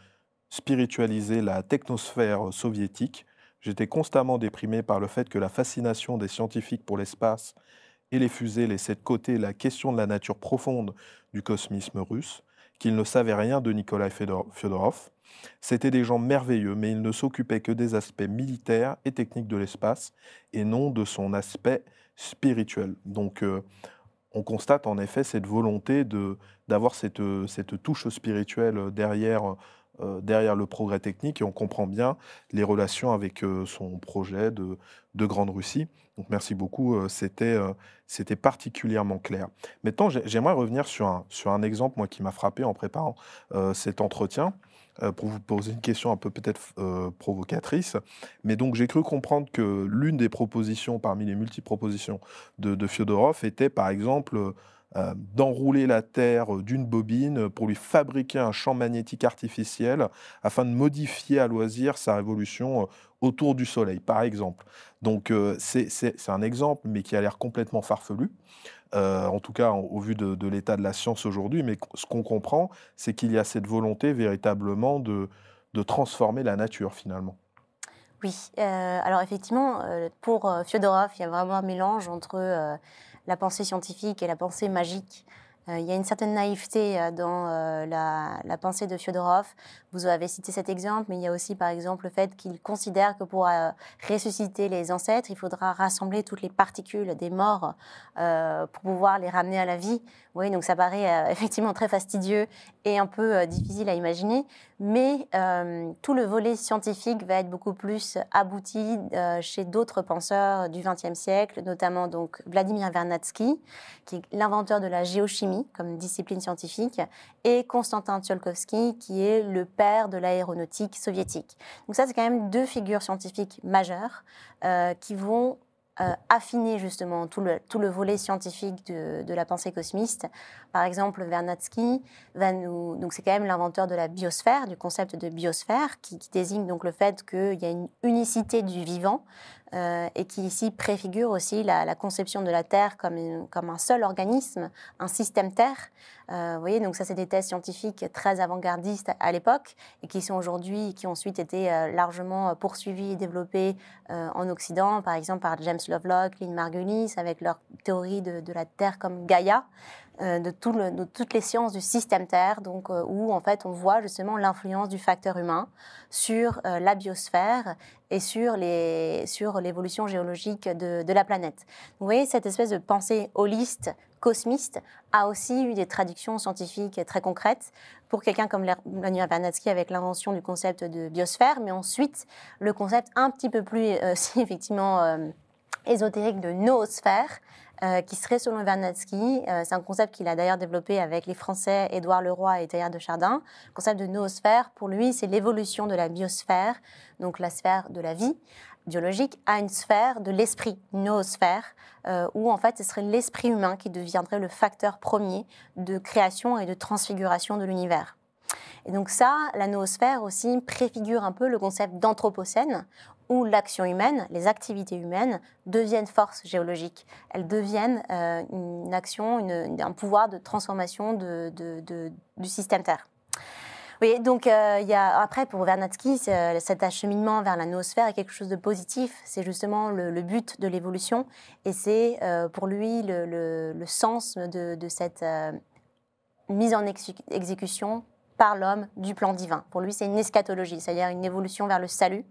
spiritualiser la technosphère soviétique J'étais constamment déprimé par le fait que la fascination des scientifiques pour l'espace et les fusées laissait de côté la question de la nature profonde du cosmisme russe, qu'ils ne savaient rien de Nikolai Fyodorov. C'étaient des gens merveilleux, mais ils ne s'occupaient que des aspects militaires et techniques de l'espace et non de son aspect spirituel. Donc, euh, on constate en effet cette volonté d'avoir cette, cette touche spirituelle derrière derrière le progrès technique et on comprend bien les relations avec son projet de, de Grande Russie. Donc merci beaucoup, c'était c'était particulièrement clair. Maintenant, j'aimerais revenir sur un, sur un exemple moi, qui m'a frappé en préparant cet entretien. Euh, pour vous poser une question un peu peut-être euh, provocatrice. Mais donc j'ai cru comprendre que l'une des propositions parmi les multiples propositions de, de Fyodorov était par exemple euh, d'enrouler la Terre d'une bobine pour lui fabriquer un champ magnétique artificiel afin de modifier à loisir sa révolution autour du Soleil, par exemple. Donc c'est un exemple, mais qui a l'air complètement farfelu. Euh, en tout cas au vu de, l'état de la science aujourd'hui. Mais ce qu'on comprend, c'est qu'il y a cette volonté véritablement de, transformer la nature finalement. Oui, euh, alors effectivement, euh, pour Fyodorov, il y a vraiment un mélange entre la pensée scientifique et la pensée magique. il y a une certaine naïveté dans la, la, pensée de Fyodorov. Vous avez cité cet exemple, mais il y a aussi par exemple le fait qu'il considère que pour ressusciter les ancêtres, il faudra rassembler toutes les particules des morts euh, pour pouvoir les ramener à la vie. Oui, donc ça paraît euh, (laughs) effectivement très fastidieux et un peu euh, difficile à imaginer, mais tout le volet scientifique va être beaucoup plus abouti chez d'autres penseurs du XXe siècle, notamment donc Vladimir Vernadsky, qui est l'inventeur de la géochimie comme discipline scientifique, et Konstantin Tsiolkovsky, qui est le père de l'aéronautique soviétique. Donc ça, c'est quand même deux figures scientifiques majeures qui vont euh, affiner justement tout le, tout le volet scientifique de, la pensée cosmiste. Par exemple, Vernadsky va nous, donc c'est quand même l'inventeur de la biosphère, du concept de biosphère, qui, qui désigne donc le fait qu'il y a une unicité du vivant, euh, et qui ici préfigure aussi la, conception de la Terre comme, comme, un seul organisme, un système Terre. Euh, vous voyez, donc ça, c'est des thèses scientifiques très avant-gardistes à l'époque et qui sont aujourd'hui, qui ont ensuite été euh, largement poursuivies et développées en Occident, par exemple par James Lovelock, Lynn Margulis, avec leur théorie de, de la Terre comme Gaïa. Euh, de, toutes les sciences du système Terre, donc, euh, où en fait on voit justement l'influence du facteur humain sur euh, la biosphère et sur, l'évolution géologique de, la planète. Vous voyez, cette espèce de pensée holiste, cosmiste, a aussi eu des traductions scientifiques très concrètes pour quelqu'un comme Vladimir Vernadsky avec l'invention du concept de biosphère, mais ensuite le concept un petit peu plus, (laughs) effectivement, ésotérique de noosphère, euh, qui serait selon Vernadsky, euh, c'est un concept qu'il a d'ailleurs développé avec les Français Édouard Leroy et Teilhard de Chardin. Le concept de noosphère, pour lui, c'est l'évolution de la biosphère, donc la sphère de la vie biologique, à une sphère de l'esprit, noosphère, euh, où en fait ce serait l'esprit humain qui deviendrait le facteur premier de création et de transfiguration de l'univers. Et donc ça, la noosphère aussi préfigure un peu le concept d'anthropocène, où l'action humaine, les activités humaines deviennent force géologique. Elles deviennent euh, une action, un pouvoir de transformation du système Terre. Oui, donc euh, il y a, après, pour Vernadsky, euh, cet acheminement vers la noosphère est quelque chose de positif. C'est justement le, but de l'évolution et c'est pour lui le sens de, cette mise en exécution par l'homme du plan divin. Pour lui, c'est une eschatologie, c'est-à-dire une évolution vers le salut.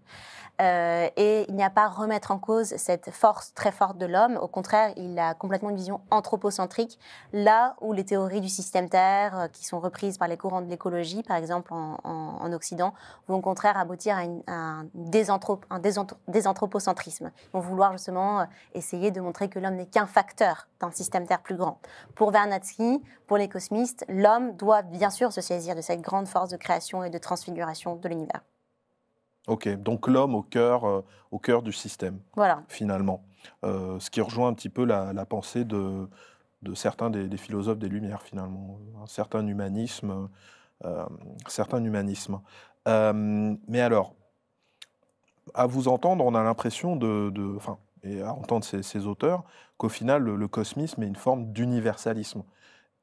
Euh, et il n'y a pas à remettre en cause cette force très forte de l'homme. Au contraire, il a complètement une vision anthropocentrique, là où les théories du système Terre, euh, qui sont reprises par les courants de l'écologie, par exemple en, Occident, vont au contraire aboutir à, un, désanthropocentrisme. Ils vont vouloir justement euh, essayer de montrer que l'homme n'est qu'un facteur d'un système Terre plus grand. Pour Vernadsky, pour les cosmistes, l'homme doit bien sûr se saisir de cette grande force de création et de transfiguration de l'univers. Ok, donc l'homme au cœur, euh, au cœur du système, voilà. finalement. Euh, ce qui rejoint un petit peu la, pensée de, de certains des, philosophes des Lumières, finalement. Un certain humanisme. Euh, certain humanisme. mais alors, à vous entendre, on a l'impression de, enfin, et à entendre ces, auteurs, qu'au final, le, le, cosmisme est une forme d'universalisme.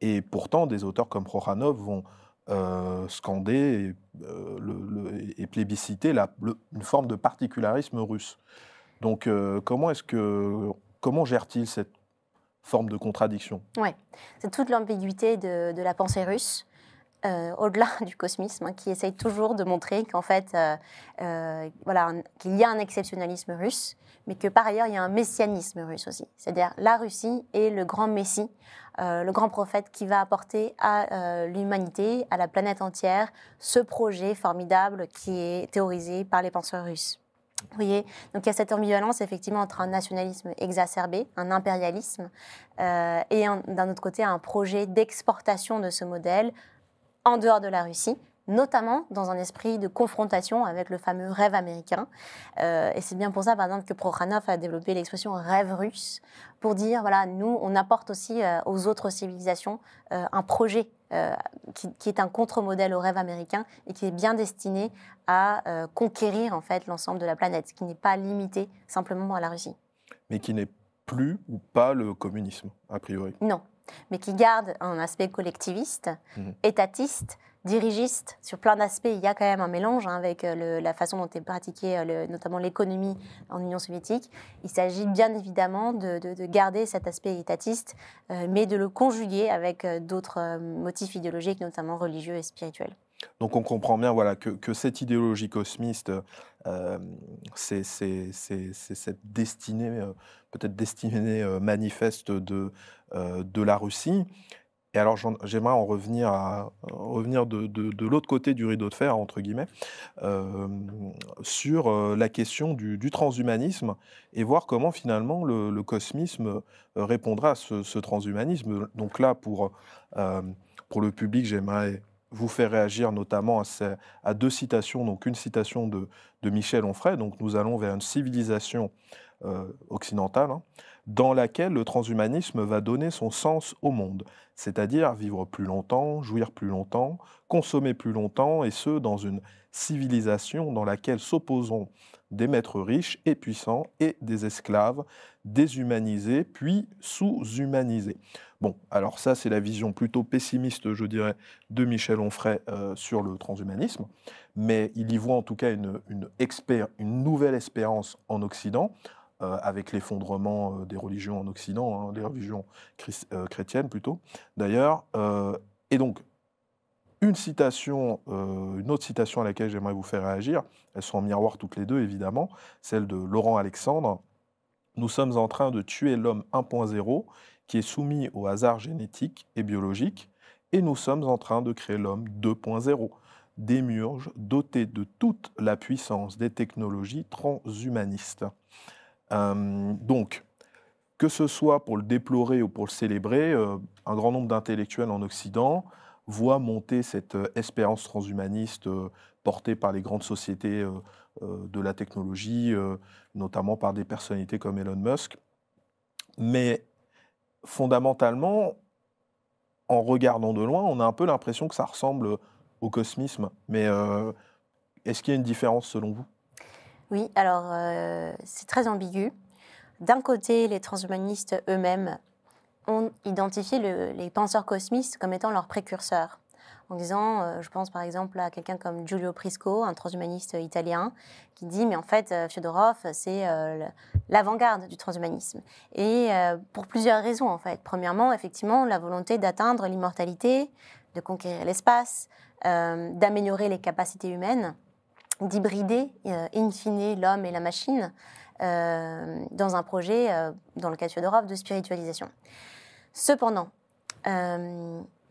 Et pourtant, des auteurs comme Prokhanov vont euh, scander euh, et, plébisciter la, une forme de particularisme russe. Donc, euh, comment gère-t-il cette forme de contradiction? Oui, c'est toute l'ambiguïté de, la pensée russe. Euh, au-delà (laughs) du cosmisme, hein, qui essaye toujours de montrer qu'en fait, euh, euh, voilà, qu'il y a un exceptionnalisme russe, mais que par ailleurs, il y a un messianisme russe aussi. C'est-à-dire la Russie est le grand messie, le grand prophète qui va apporter à l'humanité, à la planète entière, ce projet formidable qui est théorisé par les penseurs russes. Vous voyez, donc il y a cette ambivalence effectivement entre un nationalisme exacerbé, un impérialisme, et d'un autre côté un projet d'exportation de ce modèle en dehors de la Russie, notamment dans un esprit de confrontation avec le fameux rêve américain. Euh, et c'est bien pour ça, par exemple, que Prokhanov a développé l'expression rêve russe, pour dire, voilà, nous, on apporte aussi euh, aux autres civilisations euh, un projet qui, qui, est un contre-modèle au rêve américain et qui est bien destiné à conquérir, en fait, l'ensemble de la planète, qui n'est pas limité simplement à la Russie. Mais qui n'est plus ou pas le communisme, a priori? Non, mais qui garde un aspect collectiviste, mhm. étatiste, dirigiste. Sur plein d'aspects, il y a quand même un mélange hein, avec euh, la façon dont est pratiquée euh, notamment l'économie en Union soviétique. Il s'agit bien évidemment de, garder cet aspect étatiste, euh, mais de le conjuguer avec d'autres motifs idéologiques, notamment religieux et spirituels. Donc on comprend bien voilà, que, cette idéologie cosmiste, euh, c'est cette destinée, peut-être destinée euh, manifeste de, de la Russie. Et alors j'aimerais en revenir, à, revenir de, de, l'autre côté du rideau de fer, entre guillemets, sur la question du, transhumanisme et voir comment finalement le, cosmisme répondra à ce, transhumanisme. Donc là, pour, pour le public, j'aimerais vous faire réagir notamment à, deux citations. Donc une citation de, Michel Onfray, donc nous allons vers une civilisation euh, occidentale, hein, dans laquelle le transhumanisme va donner son sens au monde, c'est-à-dire vivre plus longtemps, jouir plus longtemps, consommer plus longtemps, et ce, dans une civilisation dans laquelle s'opposeront des maîtres riches et puissants et des esclaves déshumanisés puis sous-humanisés. Bon, alors ça c'est la vision plutôt pessimiste, je dirais, de Michel Onfray euh, sur le transhumanisme, mais il y voit en tout cas une, nouvelle espérance en Occident, euh, avec l'effondrement euh, des religions en Occident, hein, des religions chrétiennes plutôt, d'ailleurs. et donc, une citation, une autre citation à laquelle j'aimerais vous faire réagir, elles sont en miroir toutes les deux évidemment, celle de Laurent Alexandre. Nous sommes en train de tuer l'homme 1.0 qui est soumis au hasard génétique et biologique, et nous sommes en train de créer l'homme 2.0, démurge doté de toute la puissance des technologies transhumanistes. Euh, donc, que ce soit pour le déplorer ou pour le célébrer, euh, un grand nombre d'intellectuels en Occident voient monter cette euh, espérance transhumaniste portée par les grandes sociétés de la technologie, notamment par des personnalités comme Elon Musk. Mais fondamentalement, en regardant de loin, on a un peu l'impression que ça ressemble au cosmisme. Mais est-ce qu'il y a une différence selon vous? Oui, alors euh, c'est très ambigu. D'un côté, les transhumanistes eux-mêmes ont identifié les penseurs cosmistes comme étant leurs précurseurs en disant, euh, je pense par exemple à quelqu'un comme Giulio Prisco, un transhumaniste italien, qui dit, mais en fait, euh, Fyodorov, c'est l'avant-garde du transhumanisme. Et pour plusieurs raisons, en fait. Premièrement, effectivement, la volonté d'atteindre l'immortalité, de conquérir l'espace, d'améliorer les capacités humaines, d'hybrider in fine l'homme et la machine dans un projet, dans le cas de Fyodorov, de spiritualisation. Cependant,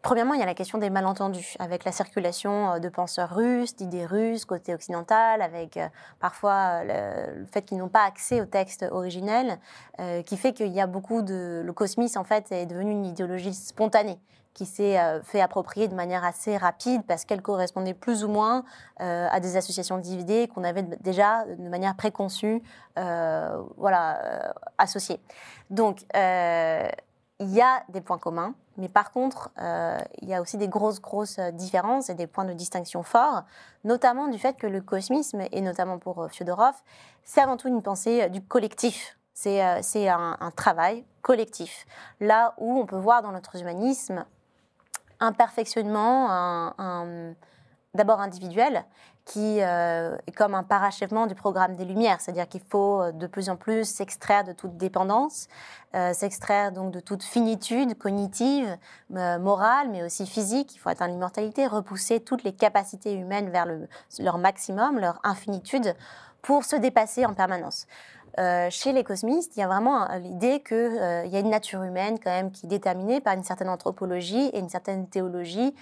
Premièrement, il y a la question des malentendus, avec la circulation euh, de penseurs russes, d'idées russes côté occidental, avec euh, parfois euh, le, fait qu'ils n'ont pas accès au texte originel, qui fait qu'il y a beaucoup de... Le cosmisme, en fait, est devenu une idéologie spontanée qui s'est fait approprier de manière assez rapide parce qu'elle correspondait plus ou moins à des associations d'idées qu'on avait déjà de manière préconçue voilà, associées. Donc, il y a des points communs, mais par contre, euh, il y a aussi des grosses, grosses euh, différences et des points de distinction forts, notamment du fait que le cosmisme, et notamment pour euh, Fyodorov, c'est avant tout une pensée du collectif. C'est un, travail collectif. Là où on peut voir dans notre humanisme un perfectionnement, un, d'abord individuelle, qui euh, est comme un parachèvement du programme des Lumières, c'est-à-dire qu'il faut euh, de plus en plus s'extraire de toute dépendance, euh, s'extraire donc de toute finitude cognitive, morale, mais aussi physique. Il faut atteindre l'immortalité, repousser toutes les capacités humaines vers leur maximum, leur infinitude, pour se dépasser en permanence. chez les cosmistes, il y a vraiment l'idée qu'il y a une nature humaine quand même qui est déterminée par une certaine anthropologie et une certaine théologie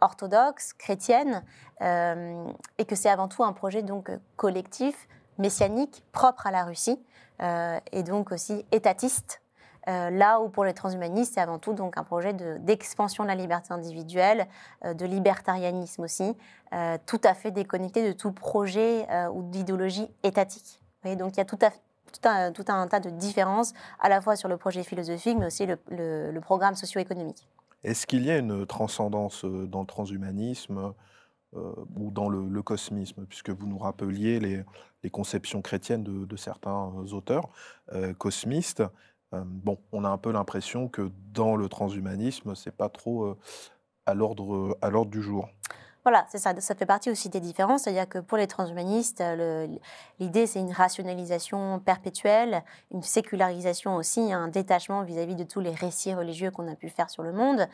orthodoxe, chrétienne, euh, et que c'est avant tout un projet donc collectif, messianique, propre à la Russie, euh, et donc aussi étatiste. Euh, là où pour les transhumanistes, c'est avant tout donc un projet d'expansion de, la liberté individuelle, de libertarianisme aussi, tout à fait déconnecté de tout projet ou d'idéologie étatique. donc il y a tout, un, tas de différences, à la fois sur le projet philosophique, mais aussi le programme socio-économique. Est-ce qu'il y a une transcendance dans le transhumanisme ou dans le, cosmisme, puisque vous nous rappeliez les, conceptions chrétiennes de, certains auteurs cosmistes Bon, on a un peu l'impression que dans le transhumanisme, c'est pas trop à l'ordre du jour. Voilà, c'est ça. Ça fait partie aussi des différences. C'est-à-dire que pour les transhumanistes, l'idée, c'est une rationalisation perpétuelle, une sécularisation aussi, un détachement vis-à-vis de tous les récits religieux qu'on a pu faire sur le monde.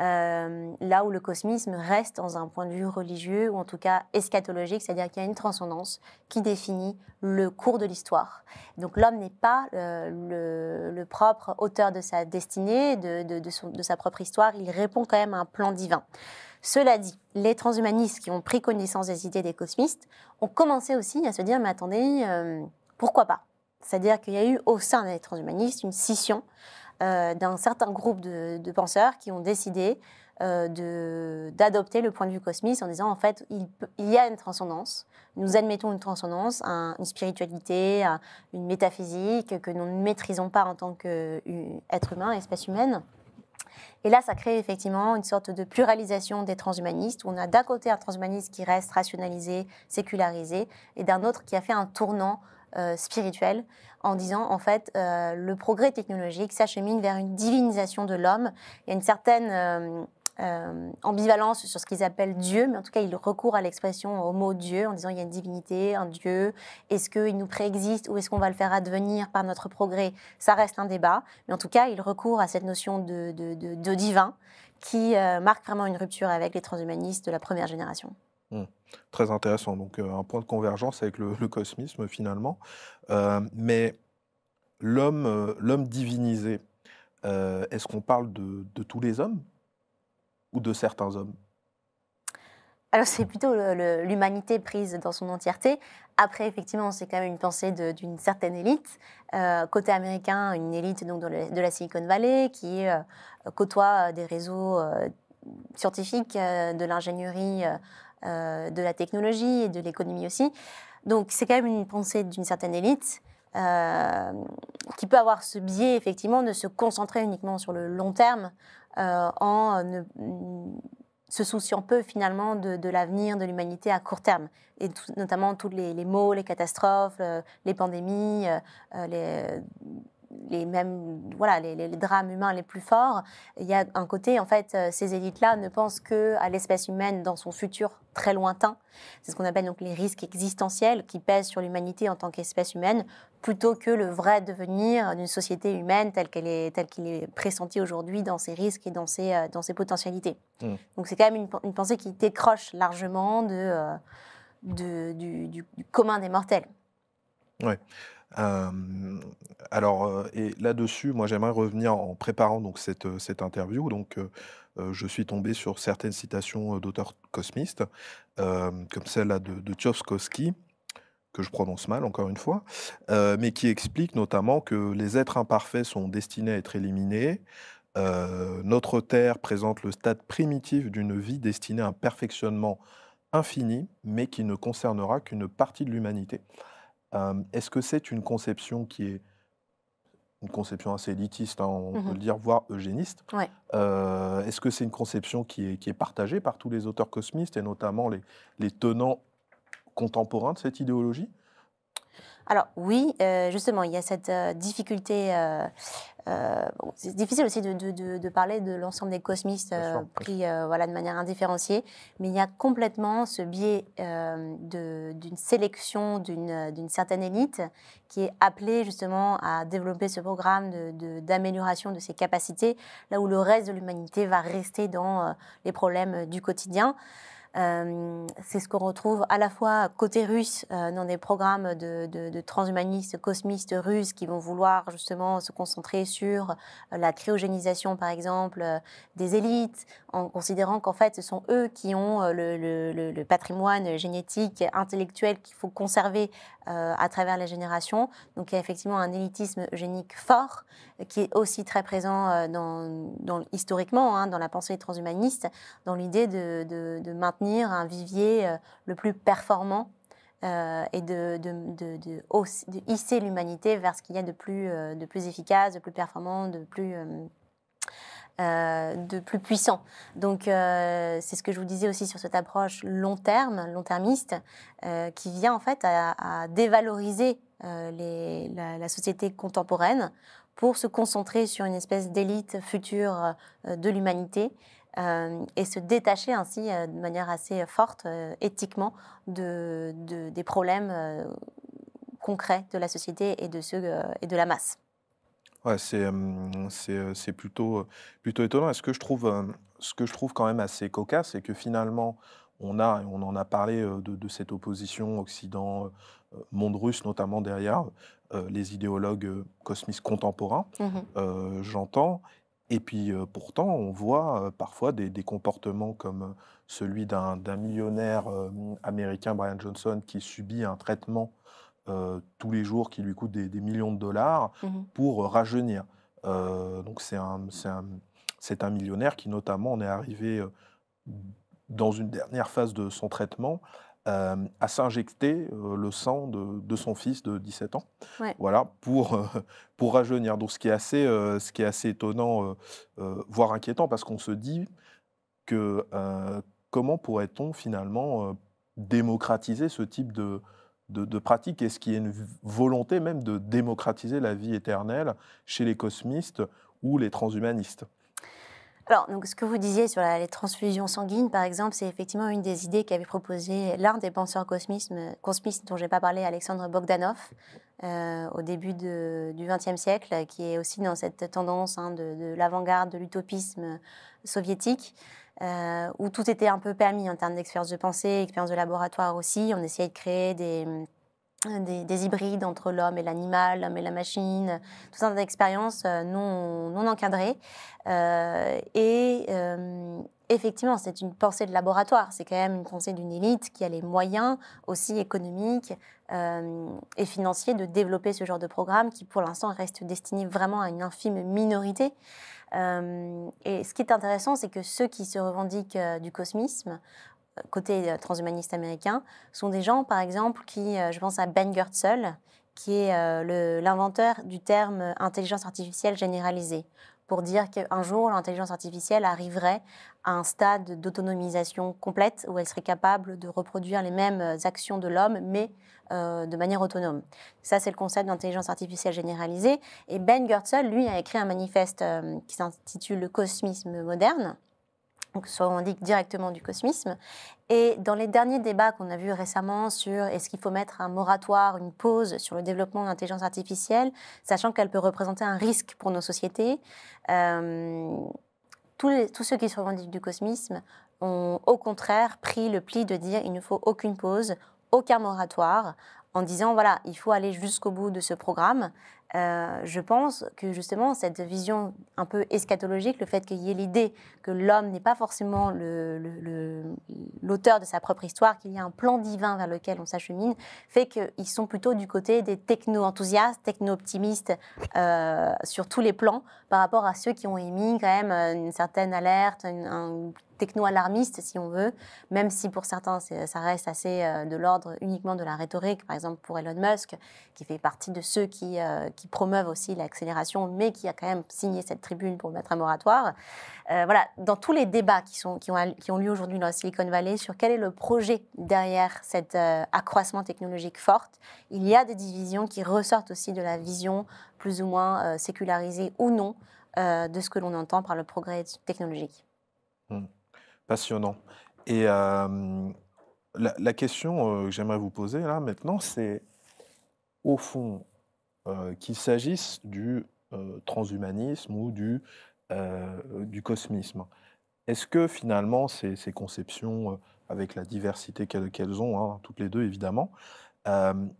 Euh, là où le cosmisme reste dans un point de vue religieux, ou en tout cas eschatologique, c'est-à-dire qu'il y a une transcendance qui définit le cours de l'histoire. Donc l'homme n'est pas euh, le, propre auteur de sa destinée, de, de sa propre histoire, il répond quand même à un plan divin. Cela dit, les transhumanistes qui ont pris connaissance des idées des cosmistes ont commencé aussi à se dire, mais attendez, euh, pourquoi pas? C'est-à-dire qu'il y a eu au sein des transhumanistes une scission euh, d'un certain groupe de, penseurs qui ont décidé euh, d'adopter le point de vue cosmiste en disant, en fait, il, y a une transcendance, nous admettons une transcendance, une spiritualité, une métaphysique que nous ne maîtrisons pas en tant qu'être humain, espèce humaine. Et là, ça crée effectivement une sorte de pluralisation des transhumanistes, où on a d'un côté un transhumaniste qui reste rationalisé, sécularisé, et d'un autre qui a fait un tournant euh, spirituel en disant en fait euh, le progrès technologique s'achemine vers une divinisation de l'homme. Il une certaine euh, ambivalence sur ce qu'ils appellent Dieu, mais en tout cas, ils recourent à l'expression, au mot Dieu, en disant il y a une divinité, un Dieu. Est-ce qu'il nous préexiste ou est-ce qu'on va le faire advenir par notre progrès? Ça reste un débat, mais en tout cas, ils recourent à cette notion de, divin qui euh, marque vraiment une rupture avec les transhumanistes de la première génération. Hmm. Très intéressant. Donc, euh, un point de convergence avec le, cosmisme, finalement. mais l'homme divinisé, est-ce qu'on parle de tous les hommes? De certains hommes alors c'est plutôt l'humanité prise dans son entièreté. Après, effectivement, c'est quand même une pensée d'une certaine élite. Euh, côté américain, une élite donc de, la Silicon Valley qui euh, côtoie des réseaux euh, scientifiques, de l'ingénierie, de la technologie et de l'économie aussi. Donc c'est quand même une pensée d'une certaine élite. qui peut avoir ce biais effectivement de se concentrer uniquement sur le long terme euh, en ne, se souciant peu finalement de, l'avenir de l'humanité à court terme, et notamment tous les, les, maux, les catastrophes, euh, les pandémies, euh, les, les mêmes voilà les, drames humains les plus forts. Il y a un côté en fait euh, ces élites-là ne pensent que à l'espèce humaine dans son futur très lointain. C'est ce qu'on appelle donc les risques existentiels qui pèsent sur l'humanité en tant qu'espèce humaine, plutôt que le vrai devenir d'une société humaine telle qu'elle est telle qu'il est pressenti aujourd'hui dans ses risques et dans ses euh, dans ses potentialités. Mmh. Donc c'est quand même une, pensée qui décroche largement de, euh, du, du, commun des mortels. Ouais alors, et là-dessus, moi, j'aimerais revenir en préparant donc cette, cette interview. Donc, je suis tombé sur certaines citations d'auteurs cosmistes, comme celle-là de, de Tchaikovsky, que je prononce mal encore une fois, mais qui explique notamment que les êtres imparfaits sont destinés à être éliminés. notre Terre présente le stade primitif d'une vie destinée à un perfectionnement infini, mais qui ne concernera qu'une partie de l'humanité. Est-ce que c'est une conception qui est une conception assez élitiste, hein, on peut mmh le dire, voire eugéniste? Est-ce que c'est une conception qui est, qui est, partagée par tous les auteurs cosmistes et notamment les, les tenants contemporains de cette idéologie? Alors oui, euh, justement, il y a cette euh, difficulté. Euh, c'est difficile aussi de, parler de l'ensemble des cosmistes pris voilà, de manière indifférenciée, mais il y a complètement ce biais d'une sélection d'une certaine élite qui est appelée justement à développer ce programme d'amélioration de, ses capacités, là où le reste de l'humanité va rester dans les problèmes du quotidien. Euh, c'est ce qu'on retrouve à la fois côté russe euh, dans des programmes de, transhumanistes, cosmistes russes qui vont vouloir justement se concentrer sur euh, la cryogénisation, par exemple, des élites, en considérant qu'en fait, ce sont eux qui ont le, patrimoine génétique, intellectuel qu'il faut conserver à travers les générations. Donc il y a effectivement un élitisme génique fort qui est aussi très présent dans, historiquement hein, dans la pensée transhumaniste, dans l'idée de maintenir un vivier euh, le plus performant euh, et de, hisser l'humanité vers ce qu'il y a euh, de plus efficace, de plus performant, de plus, de plus puissant. Donc c'est ce que je vous disais aussi sur cette approche long terme, long-termiste, qui vient en fait à, dévaloriser la, société contemporaine pour se concentrer sur une espèce d'élite future de l'humanité euh, et se détacher ainsi euh, de manière assez forte, euh, éthiquement, de, des problèmes concrets de la société et de la masse. Ouais, c'est, c'est, plutôt, plutôt étonnant. Et ce que, je trouve, ce que je trouve quand même assez cocasse, c'est que finalement, on, a, on en a parlé de, cette opposition Occident-monde russe, notamment derrière les idéologues cosmistes contemporains, mmh j'entends. Et puis pourtant, on voit parfois des, comportements comme celui d'un millionnaire américain, Brian Johnson, qui subit un traitement tous les jours qui lui coûte des, millions de dollars mmh pour rajeunir. donc c'est un, un, un, millionnaire qui notamment en est arrivé dans une dernière phase de son traitement euh, à s'injecter euh, le sang de, son fils de 17 ans, voilà, pour, euh, pour rajeunir. Donc ce qui est assez, ce qui est assez étonnant, voire inquiétant, parce qu'on se dit que comment pourrait-on finalement démocratiser ce type de, de, de pratique Est-ce qu'il y a une volonté même de démocratiser la vie éternelle chez les cosmistes ou les transhumanistes. Alors, donc, ce que vous disiez sur les transfusions sanguines, par exemple, c'est effectivement une des idées qu'avait proposé l'un des penseurs cosmistes, dont je n'ai pas parlé, Alexandre Bogdanov, euh, au début du XXe siècle, qui est aussi dans cette tendance hein, de, l'avant-garde, de l'utopisme soviétique, euh, où tout était un peu permis en termes d'expérience de pensée, expérience de laboratoire aussi. On essayait de créer des des, hybrides entre l'homme et l'animal, l'homme et la machine, tout un tas d'expériences euh, non, encadrées. Euh, et euh, effectivement, c'est une pensée de laboratoire, c'est quand même une pensée d'une élite qui a les moyens aussi économiques et financiers de développer ce genre de programme qui pour l'instant reste destiné vraiment à une infime minorité. Et ce qui est intéressant, c'est que ceux qui se revendiquent du cosmisme côté euh, transhumaniste américain, sont des gens, par exemple, qui, euh, je pense à Ben Goertzel, qui est euh, l'inventeur du terme intelligence artificielle généralisée, pour dire qu'un jour, l'intelligence artificielle arriverait à un stade d'autonomisation complète où elle serait capable de reproduire les mêmes actions de l'homme, mais de manière autonome. Ça, c'est le concept d'intelligence artificielle généralisée. Et Ben Goertzel, lui, a écrit un manifeste qui s'intitule Le cosmisme moderne, donc on indique directement du cosmisme. Et dans les derniers débats qu'on a vus récemment sur est-ce qu'il faut mettre un moratoire, une pause sur le développement de l'intelligence artificielle, sachant qu'elle peut représenter un risque pour nos sociétés, euh, tous, tous, ceux qui se revendiquent du cosmisme ont au contraire pris le pli de dire il ne faut aucune pause, aucun moratoire, en disant voilà, il faut aller jusqu'au bout de ce programme. Euh, je pense que justement cette vision un peu eschatologique, le fait qu'il y ait l'idée que l'homme n'est pas forcément l'auteur de sa propre histoire, qu'il y a un plan divin vers lequel on s'achemine, fait qu'ils sont plutôt du côté des techno-enthousiastes, techno-optimistes euh, sur tous les plans par rapport à ceux qui ont émis quand même une certaine alerte, techno-alarmiste, si on veut, même si pour certains, ça reste assez euh, de l'ordre uniquement de la rhétorique. Par exemple, pour Elon Musk, qui fait partie de ceux qui, euh, promeuvent aussi l'accélération, mais qui a quand même signé cette tribune pour mettre un moratoire. Euh, voilà, dans tous les débats qui, sont, qui, ont, qui ont lieu aujourd'hui dans la Silicon Valley sur quel est le projet derrière cet accroissement technologique forte, il y a des divisions qui ressortent aussi de la vision plus ou moins sécularisée ou non de ce que l'on entend par le progrès technologique. Hmm passionnant. Et euh, la, question euh, que j'aimerais vous poser là maintenant, c'est au fond euh, qu'il s'agisse du transhumanisme ou du, cosmisme. Est-ce que finalement ces, conceptions, avec la diversité qu'elles ont, hein, toutes les deux évidemment,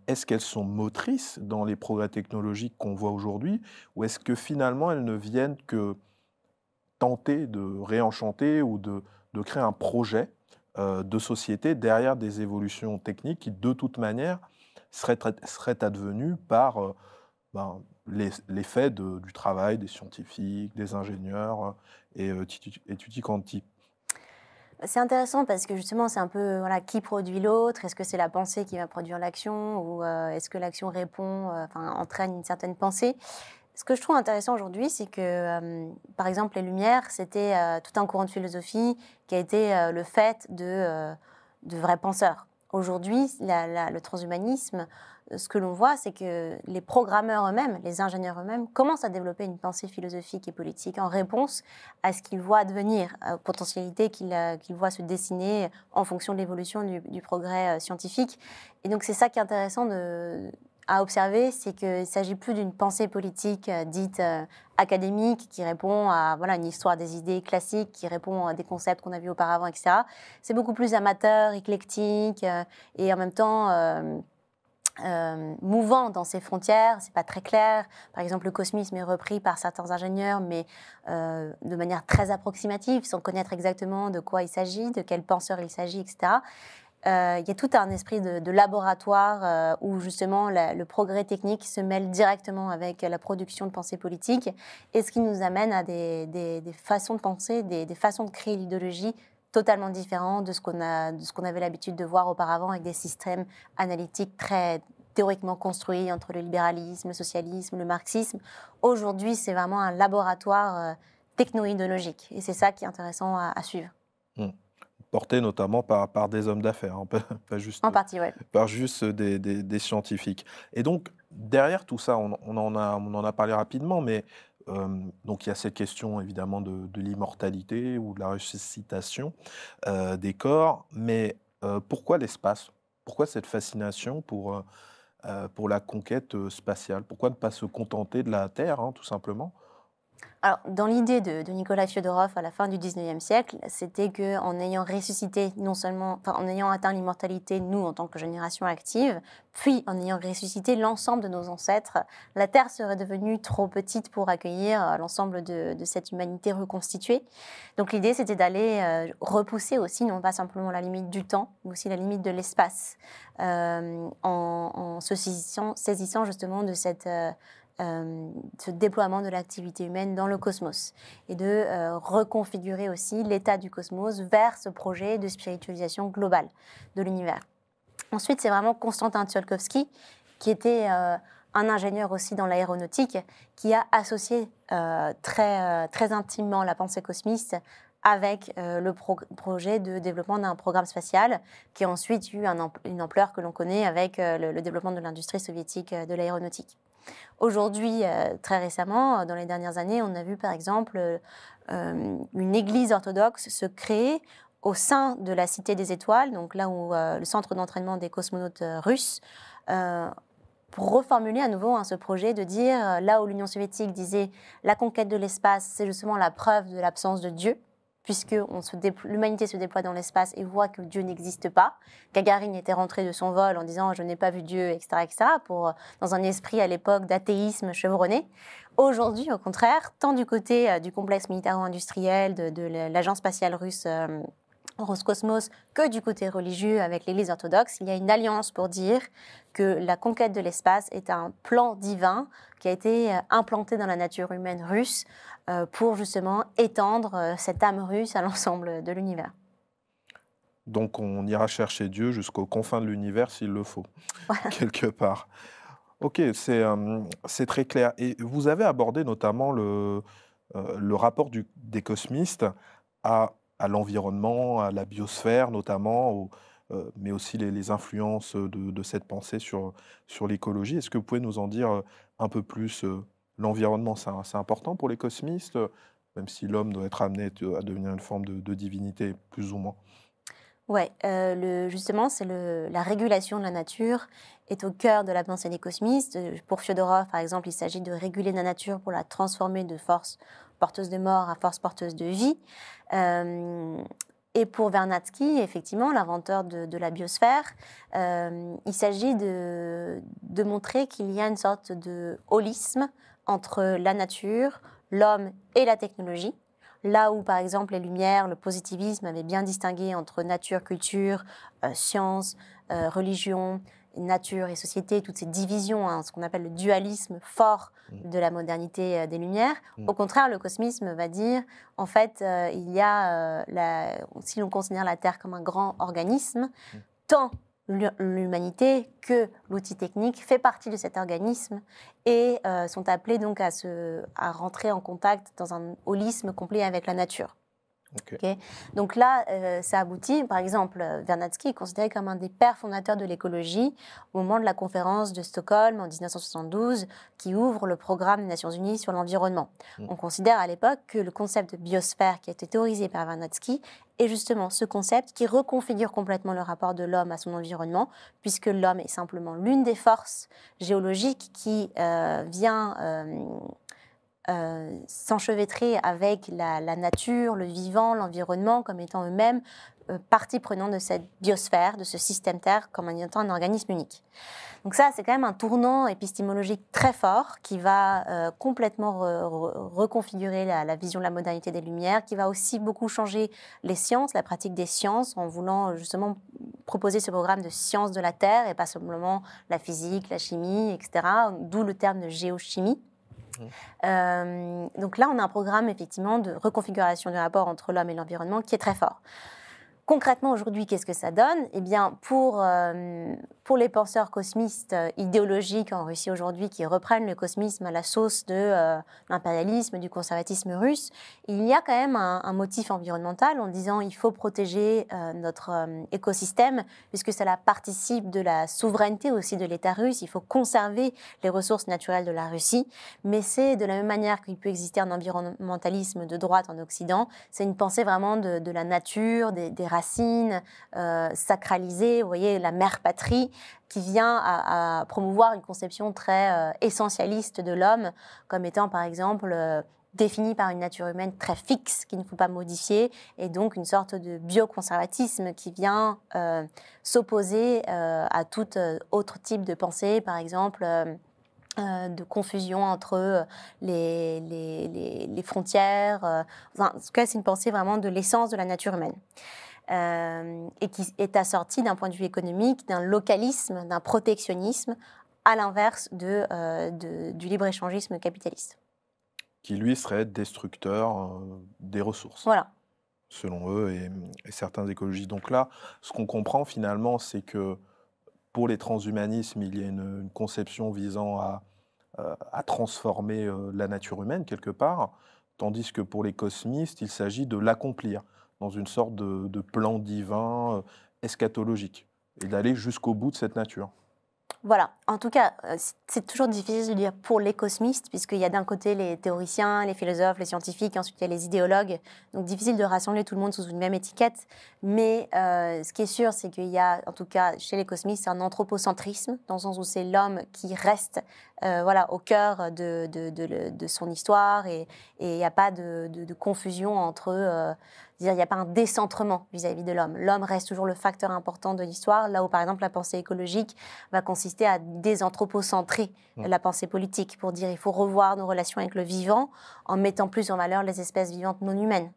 est-ce qu'elles sont motrices dans les progrès technologiques qu'on voit aujourd'hui, ou est-ce que finalement elles ne viennent que tenter de réenchanter ou de, de créer un projet euh, de société derrière des évolutions techniques qui, de toute manière, seraient, seraient advenues par euh, ben, l'effet du travail des scientifiques, des ingénieurs euh, et étudiants quanti. C'est intéressant parce que justement, c'est un peu voilà, qui produit l'autre? Est-ce que c'est la pensée qui va produire l'action? Ou est-ce que l'action répond, enfin, entraîne une certaine pensée? Ce que je trouve intéressant aujourd'hui, c'est que, euh, par exemple, les Lumières, c'était euh, tout un courant de philosophie qui a été euh, le fait de, de vrais penseurs. Aujourd'hui, le transhumanisme, ce que l'on voit, c'est que les programmeurs eux-mêmes, les ingénieurs eux-mêmes, commencent à développer une pensée philosophique et politique en réponse à ce qu'ils voient advenir, aux potentialités qu'ils voient se dessiner en fonction de l'évolution du, du, progrès scientifique. Et donc, c'est ça qui est intéressant de, à observer, c'est qu'il ne s'agit plus d'une pensée politique euh, dite euh, académique qui répond à voilà, une histoire des idées classiques, qui répond à des concepts qu'on a vus auparavant, etc. C'est beaucoup plus amateur, éclectique euh, et en même temps mouvant dans ses frontières. C'est pas très clair. Par exemple, le cosmisme est repris par certains ingénieurs, mais de manière très approximative, sans connaître exactement de quoi il s'agit, de quel penseur il s'agit, etc. Euh, il y a tout un esprit de, laboratoire euh, où justement le progrès technique se mêle directement avec la production de pensée politique et ce qui nous amène à des, façons de penser, des, façons de créer l'idéologie totalement différentes de ce qu'on avait l'habitude de voir auparavant avec des systèmes analytiques très théoriquement construits entre le libéralisme, le socialisme, le marxisme. Aujourd'hui, c'est vraiment un laboratoire euh, techno-idéologique et c'est ça qui est intéressant à, suivre. Mmh porté notamment par, par des hommes d'affaires, hein, (laughs) pas, juste, en partie, par juste des, des, scientifiques. Et donc, derrière tout ça, on, en, a, on en a parlé rapidement, mais euh, donc il y a cette question évidemment de, de l'immortalité ou de la ressuscitation euh, des corps, mais euh, pourquoi l'espace? Pourquoi cette fascination pour, pour la conquête spatiale? Pourquoi ne pas se contenter de la Terre, hein, tout simplement? Alors, dans l'idée de, Nicolas Fyodorov à la fin du 19e siècle, c'était qu'en ayant ressuscité, non seulement, en ayant atteint l'immortalité, nous, en tant que génération active, puis en ayant ressuscité l'ensemble de nos ancêtres, la Terre serait devenue trop petite pour accueillir euh, l'ensemble de, cette humanité reconstituée. Donc, l'idée, c'était d'aller euh, repousser aussi, non pas simplement la limite du temps, mais aussi la limite de l'espace, euh, en, se saisissant, justement de cette ce déploiement de l'activité humaine dans le cosmos et de euh, reconfigurer aussi l'état du cosmos vers ce projet de spiritualisation globale de l'univers. Ensuite, c'est vraiment Konstantin Tsiolkovsky, qui était euh, un ingénieur aussi dans l'aéronautique, qui a associé très, très intimement la pensée cosmiste avec le projet de développement d'un programme spatial qui a ensuite eu une ampleur que l'on connaît avec le, développement de l'industrie soviétique de l'aéronautique. Aujourd'hui, euh, très récemment, dans les dernières années, on a vu par exemple euh, une église orthodoxe se créer au sein de la Cité des Étoiles, donc là où euh, le centre d'entraînement des cosmonautes russes, pour reformuler à nouveau hein, ce projet de dire, là où l'Union soviétique disait la conquête de l'espace, c'est justement la preuve de l'absence de Dieu, puisque l'humanité se déploie dans l'espace et voit que Dieu n'existe pas. Gagarin était rentré de son vol en disant je n'ai pas vu Dieu, etc., etc., pour, dans un esprit à l'époque d'athéisme chevronné. Aujourd'hui, au contraire, tant du côté euh, du complexe militaro-industriel, de, l'agence spatiale russe euh, Roscosmos que du côté religieux avec l'Église orthodoxe. Il y a une alliance pour dire que la conquête de l'espace est un plan divin qui a été euh, implanté dans la nature humaine russe euh, pour justement étendre euh, cette âme russe à l'ensemble de l'univers. Donc on ira chercher Dieu jusqu'aux confins de l'univers s'il le faut, (laughs) quelque part. Ok, c'est très clair. Et vous avez abordé notamment le, le rapport du, des cosmistes à à l'environnement, à la biosphère notamment, euh, mais aussi les, influences de, cette pensée sur, sur l'écologie. Est-ce que vous pouvez nous en dire euh, un peu plus euh, L'environnement, c'est important pour les cosmistes, même si l'homme doit être amené à devenir une forme de, divinité, plus ou moins? Oui, justement, c'est la régulation de la nature est au cœur de la pensée des cosmistes. Pour Fyodorov, par exemple, il s'agit de réguler la nature pour la transformer de force porteuse de mort à force porteuse de vie. Euh, et pour Vernadsky, effectivement, l'inventeur de, la biosphère, euh, il s'agit de, montrer qu'il y a une sorte de holisme entre la nature, l'homme et la technologie. Là où, par exemple, les Lumières, le positivisme avaient bien distingué entre nature, culture, euh, science, religion, nature et société, toutes ces divisions, hein, ce qu'on appelle le dualisme fort mm. de la modernité euh, des Lumières. Mm. Au contraire, le cosmisme va dire, en fait, euh, il y a, euh, la, si l'on considère la Terre comme un grand organisme, mm. tant l'humanité que l'outil technique fait partie de cet organisme et sont appelés donc à, se, à rentrer en contact dans un holisme complet avec la nature. Donc là, euh, ça aboutit, par exemple, Vernadsky est considéré comme un des pères fondateurs de l'écologie au moment de la conférence de Stockholm en 1972 qui ouvre le programme des Nations Unies sur l'environnement. Mm. On considère à l'époque que le concept de biosphère qui a été théorisé par Vernadsky est justement ce concept qui reconfigure complètement le rapport de l'homme à son environnement, puisque l'homme est simplement l'une des forces géologiques qui euh, vient... Euh, euh, s'enchevêtrer avec la, nature, le vivant, l'environnement comme étant eux-mêmes euh, partie prenante de cette biosphère, de ce système Terre comme étant un organisme unique. Donc ça, c'est quand même un tournant épistémologique très fort qui va euh, complètement reconfigurer la, la, vision de la modernité des Lumières, qui va aussi beaucoup changer les sciences, la pratique des sciences, en voulant justement proposer ce programme de sciences de la Terre et pas simplement la physique, la chimie, etc. D'où le terme de géochimie. Euh, donc là, on a un programme effectivement de reconfiguration du rapport entre l'homme et l'environnement qui est très fort. Concrètement, aujourd'hui, qu'est-ce que ça donne? Eh bien, pour, euh, pour les penseurs cosmistes euh, idéologiques en Russie aujourd'hui qui reprennent le cosmisme à la sauce de euh, l'impérialisme, du conservatisme russe, il y a quand même un, motif environnemental en disant il faut protéger notre écosystème puisque cela participe de la souveraineté aussi de l'État russe. Il faut conserver les ressources naturelles de la Russie, mais c'est de la même manière qu'il peut exister un environnementalisme de droite en Occident. C'est une pensée vraiment de, la nature, des, des racines euh, vous voyez, la mère patrie, qui vient à, promouvoir une conception très euh, essentialiste de l'homme, comme étant par exemple euh, définie par une nature humaine très fixe qu'il ne faut pas modifier, et donc une sorte de bioconservatisme qui vient s'opposer à tout autre type de pensée, par exemple. de confusion entre les, les, les, frontières. en tout cas, c'est une pensée vraiment de l'essence de la nature humaine. Euh, et qui est assorti d'un point de vue économique d'un localisme, d'un protectionnisme, à l'inverse de, euh, du libre-échangisme capitaliste. Qui, lui, serait destructeur euh, des ressources. Voilà. Selon eux et, certains écologistes. Donc là, ce qu'on comprend finalement, c'est que pour les transhumanismes, il y a une, conception visant à, à transformer la nature humaine quelque part, tandis que pour les cosmistes, il s'agit de l'accomplir dans une sorte de, plan divin euh, eschatologique et d'aller jusqu'au bout de cette nature. Voilà, en tout cas, euh, c'est toujours difficile de dire pour les cosmistes, puisqu'il y a d'un côté les théoriciens, les philosophes, les scientifiques, ensuite il y a les idéologues, donc difficile de rassembler tout le monde sous une même étiquette. Mais euh, ce qui est sûr, c'est qu'il y a, en tout cas chez les cosmistes, un anthropocentrisme, dans le sens où c'est l'homme qui reste voilà, au cœur de, de, son histoire, et il n'y a pas de, confusion entre il n'y a pas un décentrement vis-à-vis de l'homme. L'homme reste toujours le facteur important de l'histoire, là où par exemple la pensée écologique va consister à désanthropocentrer mmh. la pensée politique, pour dire il faut revoir nos relations avec le vivant en mettant plus en valeur les espèces vivantes non humaines.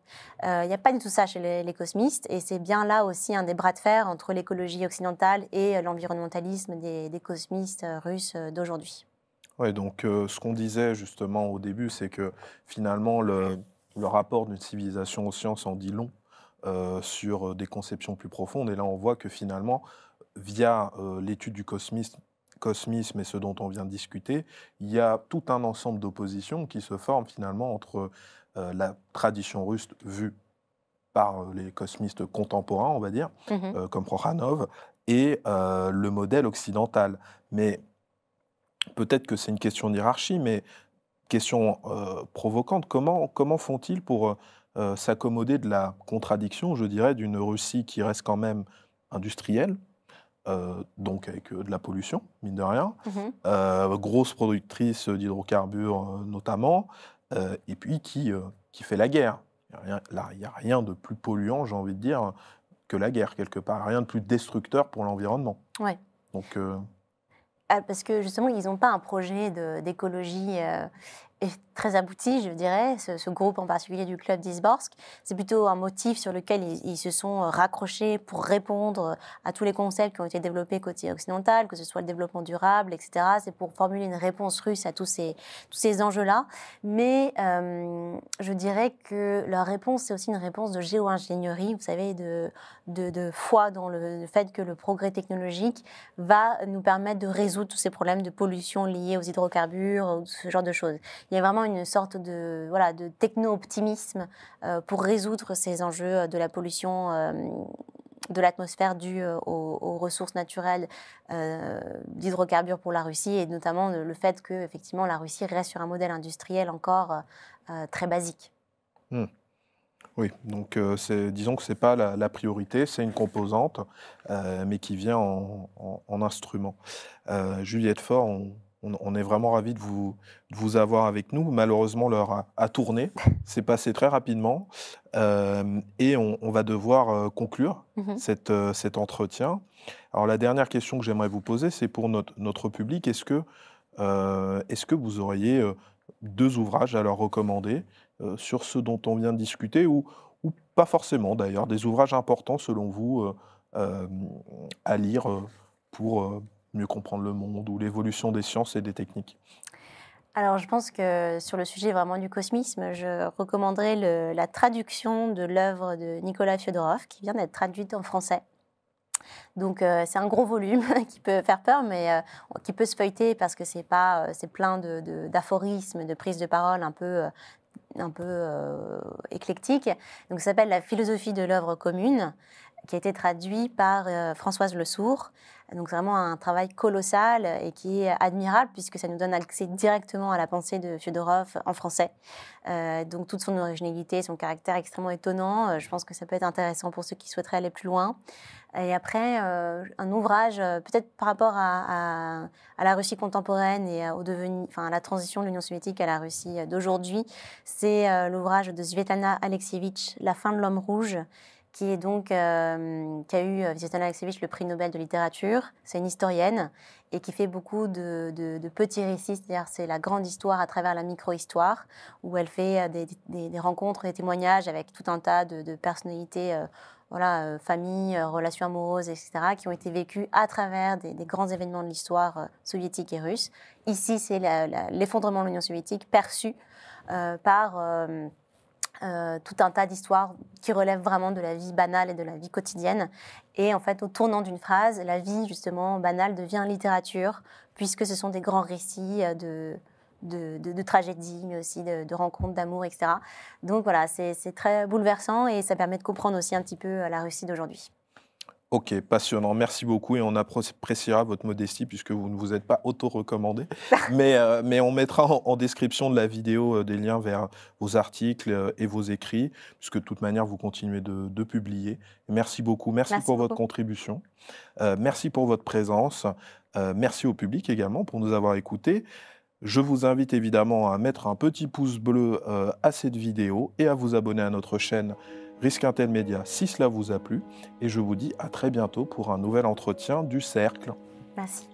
Euh, il n'y a pas du tout ça chez les, cosmistes, et c'est bien là aussi un des bras de fer entre l'écologie occidentale et l'environnementalisme des, des, cosmistes russes d'aujourd'hui. Oui, donc ce qu'on disait justement au début, c'est que finalement le le rapport d'une civilisation aux sciences en dit long euh, sur des conceptions plus profondes. Et là, on voit que finalement, via euh, l'étude du cosmisme, cosmisme et ce dont on vient de discuter, il y a tout un ensemble d'oppositions qui se forment finalement entre euh, la tradition russe vue par les cosmistes contemporains, on va dire, mmh comme Prokhanov, et le modèle occidental. Mais peut-être que c'est une question d'hierarchie, mais question euh, provocante. Comment, comment font-ils pour euh, s'accommoder de la contradiction, je dirais, d'une Russie qui reste quand même industrielle, euh, donc avec de la pollution, mine de rien, mmh grosse productrice d'hydrocarbures notamment, et puis qui, qui fait la guerre. Il n'y a, a, rien de plus polluant, j'ai envie de dire, que la guerre, quelque part. Rien de plus destructeur pour l'environnement. Ouais. Donc, parce que justement, ils n'ont pas un projet d'écologie euh, très abouti, je dirais, ce, groupe en particulier du club d'Isborsk. C'est plutôt un motif sur lequel ils, se sont raccrochés pour répondre à tous les concepts qui ont été développés côté occidental, que ce soit le développement durable, etc. C'est pour formuler une réponse russe à tous ces, tous ces enjeux-là. Mais euh, je dirais que leur réponse, c'est aussi une réponse de géo-ingénierie, vous savez, de, de, foi dans le, fait que le progrès technologique va nous permettre de résoudre tous ces problèmes de pollution liés aux hydrocarbures, ce genre de choses. Il y a vraiment une sorte de, voilà, de techno-optimisme euh, pour résoudre ces enjeux de la pollution euh, de l'atmosphère due euh, aux, ressources naturelles d'hydrocarbures pour la Russie et notamment le fait que effectivement la Russie reste sur un modèle industriel encore très basique. Hmm. Oui, donc disons que ce n'est pas la, priorité, c'est une composante, mais qui vient en, en instrument. Juliette Faure, on, on, est vraiment ravis de vous, vous avoir avec nous. Malheureusement, l'heure a, tourné. (laughs) C'est passé très rapidement. Euh, et on, va devoir euh, conclure mhm. euh, cet entretien. Alors, la dernière question que j'aimerais vous poser, c'est pour notre, public. Est-ce que, est que vous auriez deux ouvrages à leur recommander? Sur ce dont on vient de discuter ou, pas forcément d'ailleurs, des ouvrages importants selon vous à lire pour mieux comprendre le monde ou l'évolution des sciences et des techniques alors, je pense que sur le sujet vraiment du cosmisme, je recommanderais la traduction de l'œuvre de Nicolas Fyodorov, qui vient d'être traduite en français. Donc, euh, c'est un gros volume (laughs) qui peut faire peur, mais euh, qui peut se feuilleter parce que c'est pas, euh, c'est plein d'aphorismes, de prises de parole un peu un peu éclectique. Donc, ça s'appelle La philosophie de l'œuvre commune qui a été traduit par euh, Françoise Le Sourd. Donc, vraiment un travail colossal et qui est admirable puisque ça nous donne accès directement à la pensée de Fyodorov en français. Euh, donc, toute son originalité, son caractère extrêmement étonnant, euh, je pense que ça peut être intéressant pour ceux qui souhaiteraient aller plus loin. Et après, un ouvrage, peut-être par rapport à, la Russie contemporaine et au devenu, enfin, à la transition de l'Union soviétique à la Russie d'aujourd'hui, c'est l'ouvrage de Svetlana Alexievitch, La fin de l'homme rouge, euh, qui a eu euh, Svetlana Alexievitch le prix Nobel de littérature. C'est une historienne et qui fait beaucoup de, petits récits, c'est-à-dire c'est la grande histoire à travers la micro-histoire, où elle fait euh, des, rencontres, des témoignages avec tout un tas de, personnalités, voilà, familles, relations amoureuses, etc., qui ont été vécues à travers des, grands événements de l'histoire soviétique et russe. Ici, c'est l'effondrement de l'Union soviétique perçu par euh, tout un tas d'histoires qui relèvent vraiment de la vie banale et de la vie quotidienne. Et en fait, au tournant d'une phrase, la vie justement banale devient littérature, puisque ce sont des grands récits euh, de, de, de, tragédie, mais aussi de, de rencontres, d'amour, etc. Donc voilà, c'est très bouleversant et ça permet de comprendre aussi un petit peu euh, la Russie d'aujourd'hui. Ok, passionnant. Merci beaucoup et on appréciera votre modestie puisque vous ne vous êtes pas auto-recommandé. (laughs) mais, euh, mais on mettra en, description de la vidéo euh, des liens vers vos articles euh, et vos écrits puisque de toute manière vous continuez de, publier. Merci beaucoup. Merci, pour votre contribution. merci pour votre présence. merci au public également pour nous avoir écoutés. Je vous invite évidemment à mettre un petit pouce bleu à cette vidéo et à vous abonner à notre chaîne Risque Intel Média si cela vous a plu. Et je vous dis à très bientôt pour un nouvel entretien du Cercle. Merci.